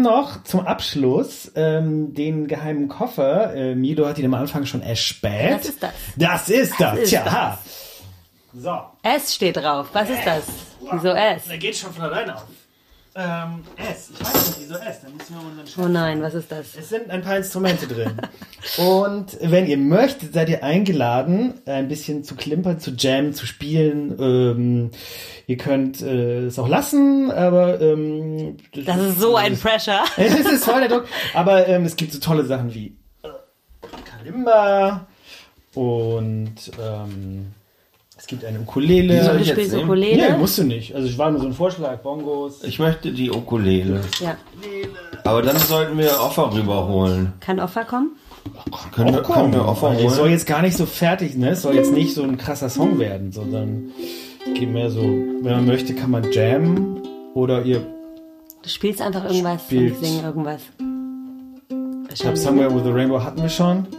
[SPEAKER 5] haben noch zum Abschluss ähm, den geheimen Koffer. Äh, Milo hat ihn am Anfang schon erspäht.
[SPEAKER 4] Was ist das?
[SPEAKER 5] Das ist das.
[SPEAKER 4] ist
[SPEAKER 5] Tja. So.
[SPEAKER 4] S steht drauf. Was ist das? Wieso S?
[SPEAKER 5] Der geht schon von alleine auf. Ähm, S. Ich weiß nicht, wieso S. Dann müssen wir unseren
[SPEAKER 4] Oh nein, was ist das?
[SPEAKER 5] Es sind ein paar Instrumente drin. [laughs] Und wenn ihr möchtet, seid ihr eingeladen, ein bisschen zu klimpern, zu jammen, zu spielen. Ähm, ihr könnt äh, es auch lassen, aber ähm,
[SPEAKER 4] Das ist so ein Pressure. [laughs]
[SPEAKER 5] es ist voll der Druck. Aber ähm, es gibt so tolle Sachen wie äh, Kalimba und ähm, gibt eine Ukulele.
[SPEAKER 1] Soll
[SPEAKER 4] Du
[SPEAKER 1] ich jetzt
[SPEAKER 4] spielst
[SPEAKER 1] nehmen?
[SPEAKER 4] Ukulele?
[SPEAKER 5] Nee, musst du nicht. Also ich war nur so ein Vorschlag, Bongos.
[SPEAKER 1] Ich möchte die Ukulele.
[SPEAKER 4] Ja.
[SPEAKER 1] Aber dann sollten wir Offer rüberholen.
[SPEAKER 4] Kann Offer kommen?
[SPEAKER 1] Können, wir, können wir Offer
[SPEAKER 5] Es soll
[SPEAKER 1] holen?
[SPEAKER 5] jetzt gar nicht so fertig, ne? Es soll jetzt nicht so ein krasser Song werden, sondern es geht mehr so, wenn man möchte, kann man jammen oder ihr
[SPEAKER 4] Du spielst einfach irgendwas
[SPEAKER 5] Spielt.
[SPEAKER 4] und ich singe irgendwas.
[SPEAKER 5] Ich glaube, Somewhere with the Rainbow hatten wir schon. [laughs]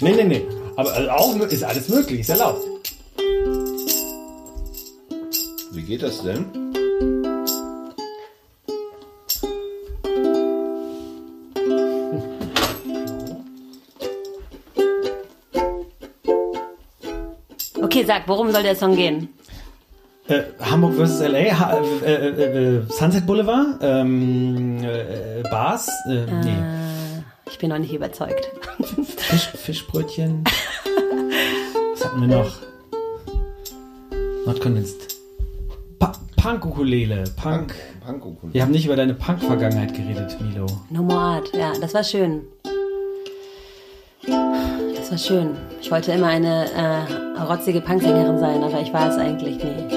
[SPEAKER 5] Nee, nee, nee. Aber also auch ist alles möglich, ist erlaubt.
[SPEAKER 1] Wie geht das denn?
[SPEAKER 4] Okay, sag, worum soll der Song gehen?
[SPEAKER 5] Äh, Hamburg vs. LA, ha äh, äh, äh, Sunset Boulevard, ähm, äh, äh, Bars, äh, nee,
[SPEAKER 4] Ich bin noch nicht überzeugt.
[SPEAKER 5] Fisch, Fischbrötchen. [laughs] Was hatten wir noch? Not convinced. Pa Punk-Ukulele, Punk.
[SPEAKER 1] Punk
[SPEAKER 5] Wir haben nicht über deine Punk-Vergangenheit geredet, Milo.
[SPEAKER 4] No More Art, ja, das war schön. Das war schön. Ich wollte immer eine äh, rotzige Punksängerin sein, aber ich war es eigentlich nie.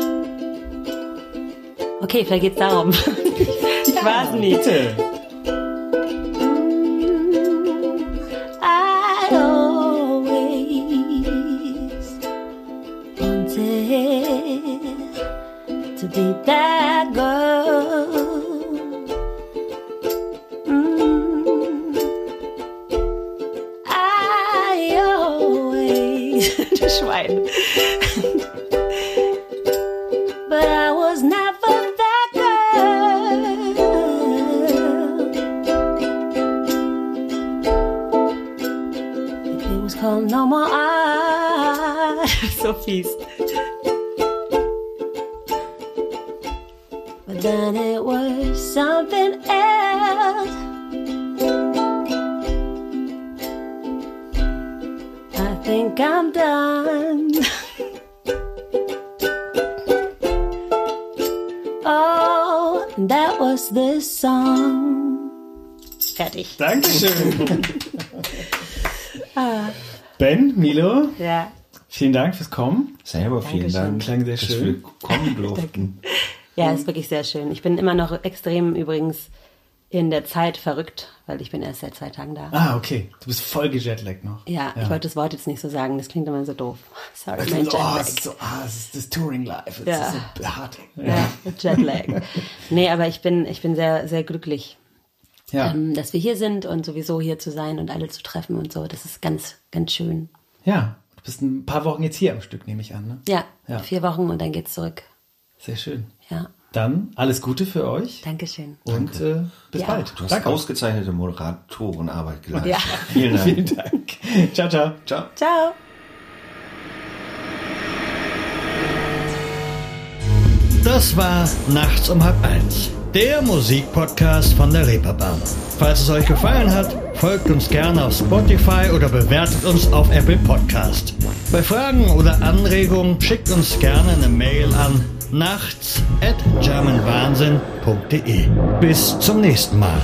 [SPEAKER 4] Okay, vielleicht geht's darum. [laughs] ich war es nie.
[SPEAKER 5] Bitte.
[SPEAKER 6] Think I'm done. oh, that was this song.
[SPEAKER 4] Fertig.
[SPEAKER 5] Dankeschön. [laughs] Ben, Milo,
[SPEAKER 4] Ja.
[SPEAKER 5] vielen Dank fürs Kommen.
[SPEAKER 1] Selber vielen
[SPEAKER 4] Dankeschön.
[SPEAKER 1] Dank,
[SPEAKER 5] Klang sehr
[SPEAKER 1] dass
[SPEAKER 5] schön.
[SPEAKER 1] wir kommen durften.
[SPEAKER 4] Ja, ist wirklich sehr schön. Ich bin immer noch extrem übrigens in der Zeit verrückt, weil ich bin erst seit zwei Tagen da.
[SPEAKER 5] Ah, okay. Du bist voll gejetlaggt noch.
[SPEAKER 4] Ja, ich wollte das Wort jetzt nicht so sagen, das klingt immer so doof. [laughs] Sorry, mein
[SPEAKER 5] oh,
[SPEAKER 4] Jetlag.
[SPEAKER 5] es ist so, ah, es ist das Touring Life. Es
[SPEAKER 4] Ja.
[SPEAKER 5] ist so hart.
[SPEAKER 4] Ja, Jetlag. nee, aber ich bin, ich bin sehr, sehr glücklich,
[SPEAKER 5] Ja.
[SPEAKER 4] ähm, dass wir hier sind und sowieso hier zu sein und alle zu treffen und so. Das ist ganz, ganz schön.
[SPEAKER 5] ja. Du bist ein paar Wochen jetzt hier am Stück, nehme ich an. Ne?
[SPEAKER 4] Ja,
[SPEAKER 5] Ja.
[SPEAKER 4] vier Wochen und dann geht's zurück.
[SPEAKER 5] Sehr schön.
[SPEAKER 4] Ja,
[SPEAKER 5] Dann alles Gute für euch
[SPEAKER 4] Dankeschön.
[SPEAKER 5] und äh, bis
[SPEAKER 4] Ja.
[SPEAKER 5] bald.
[SPEAKER 1] Du hast
[SPEAKER 5] Danke.
[SPEAKER 1] ausgezeichnete Moderatorenarbeit geleistet.
[SPEAKER 4] Ja.
[SPEAKER 1] Vielen Dank.
[SPEAKER 5] Vielen Dank. [laughs] Ciao, ciao.
[SPEAKER 1] Ciao.
[SPEAKER 4] Ciao.
[SPEAKER 3] Das war Nachts um halb eins, der Musikpodcast von der Reeperbahn. Falls es euch gefallen hat, folgt uns gerne auf Spotify oder bewertet uns auf Apple Podcast. Bei Fragen oder Anregungen schickt uns gerne eine Mail an nachts at germanwahnsinn.de. Bis zum nächsten Mal.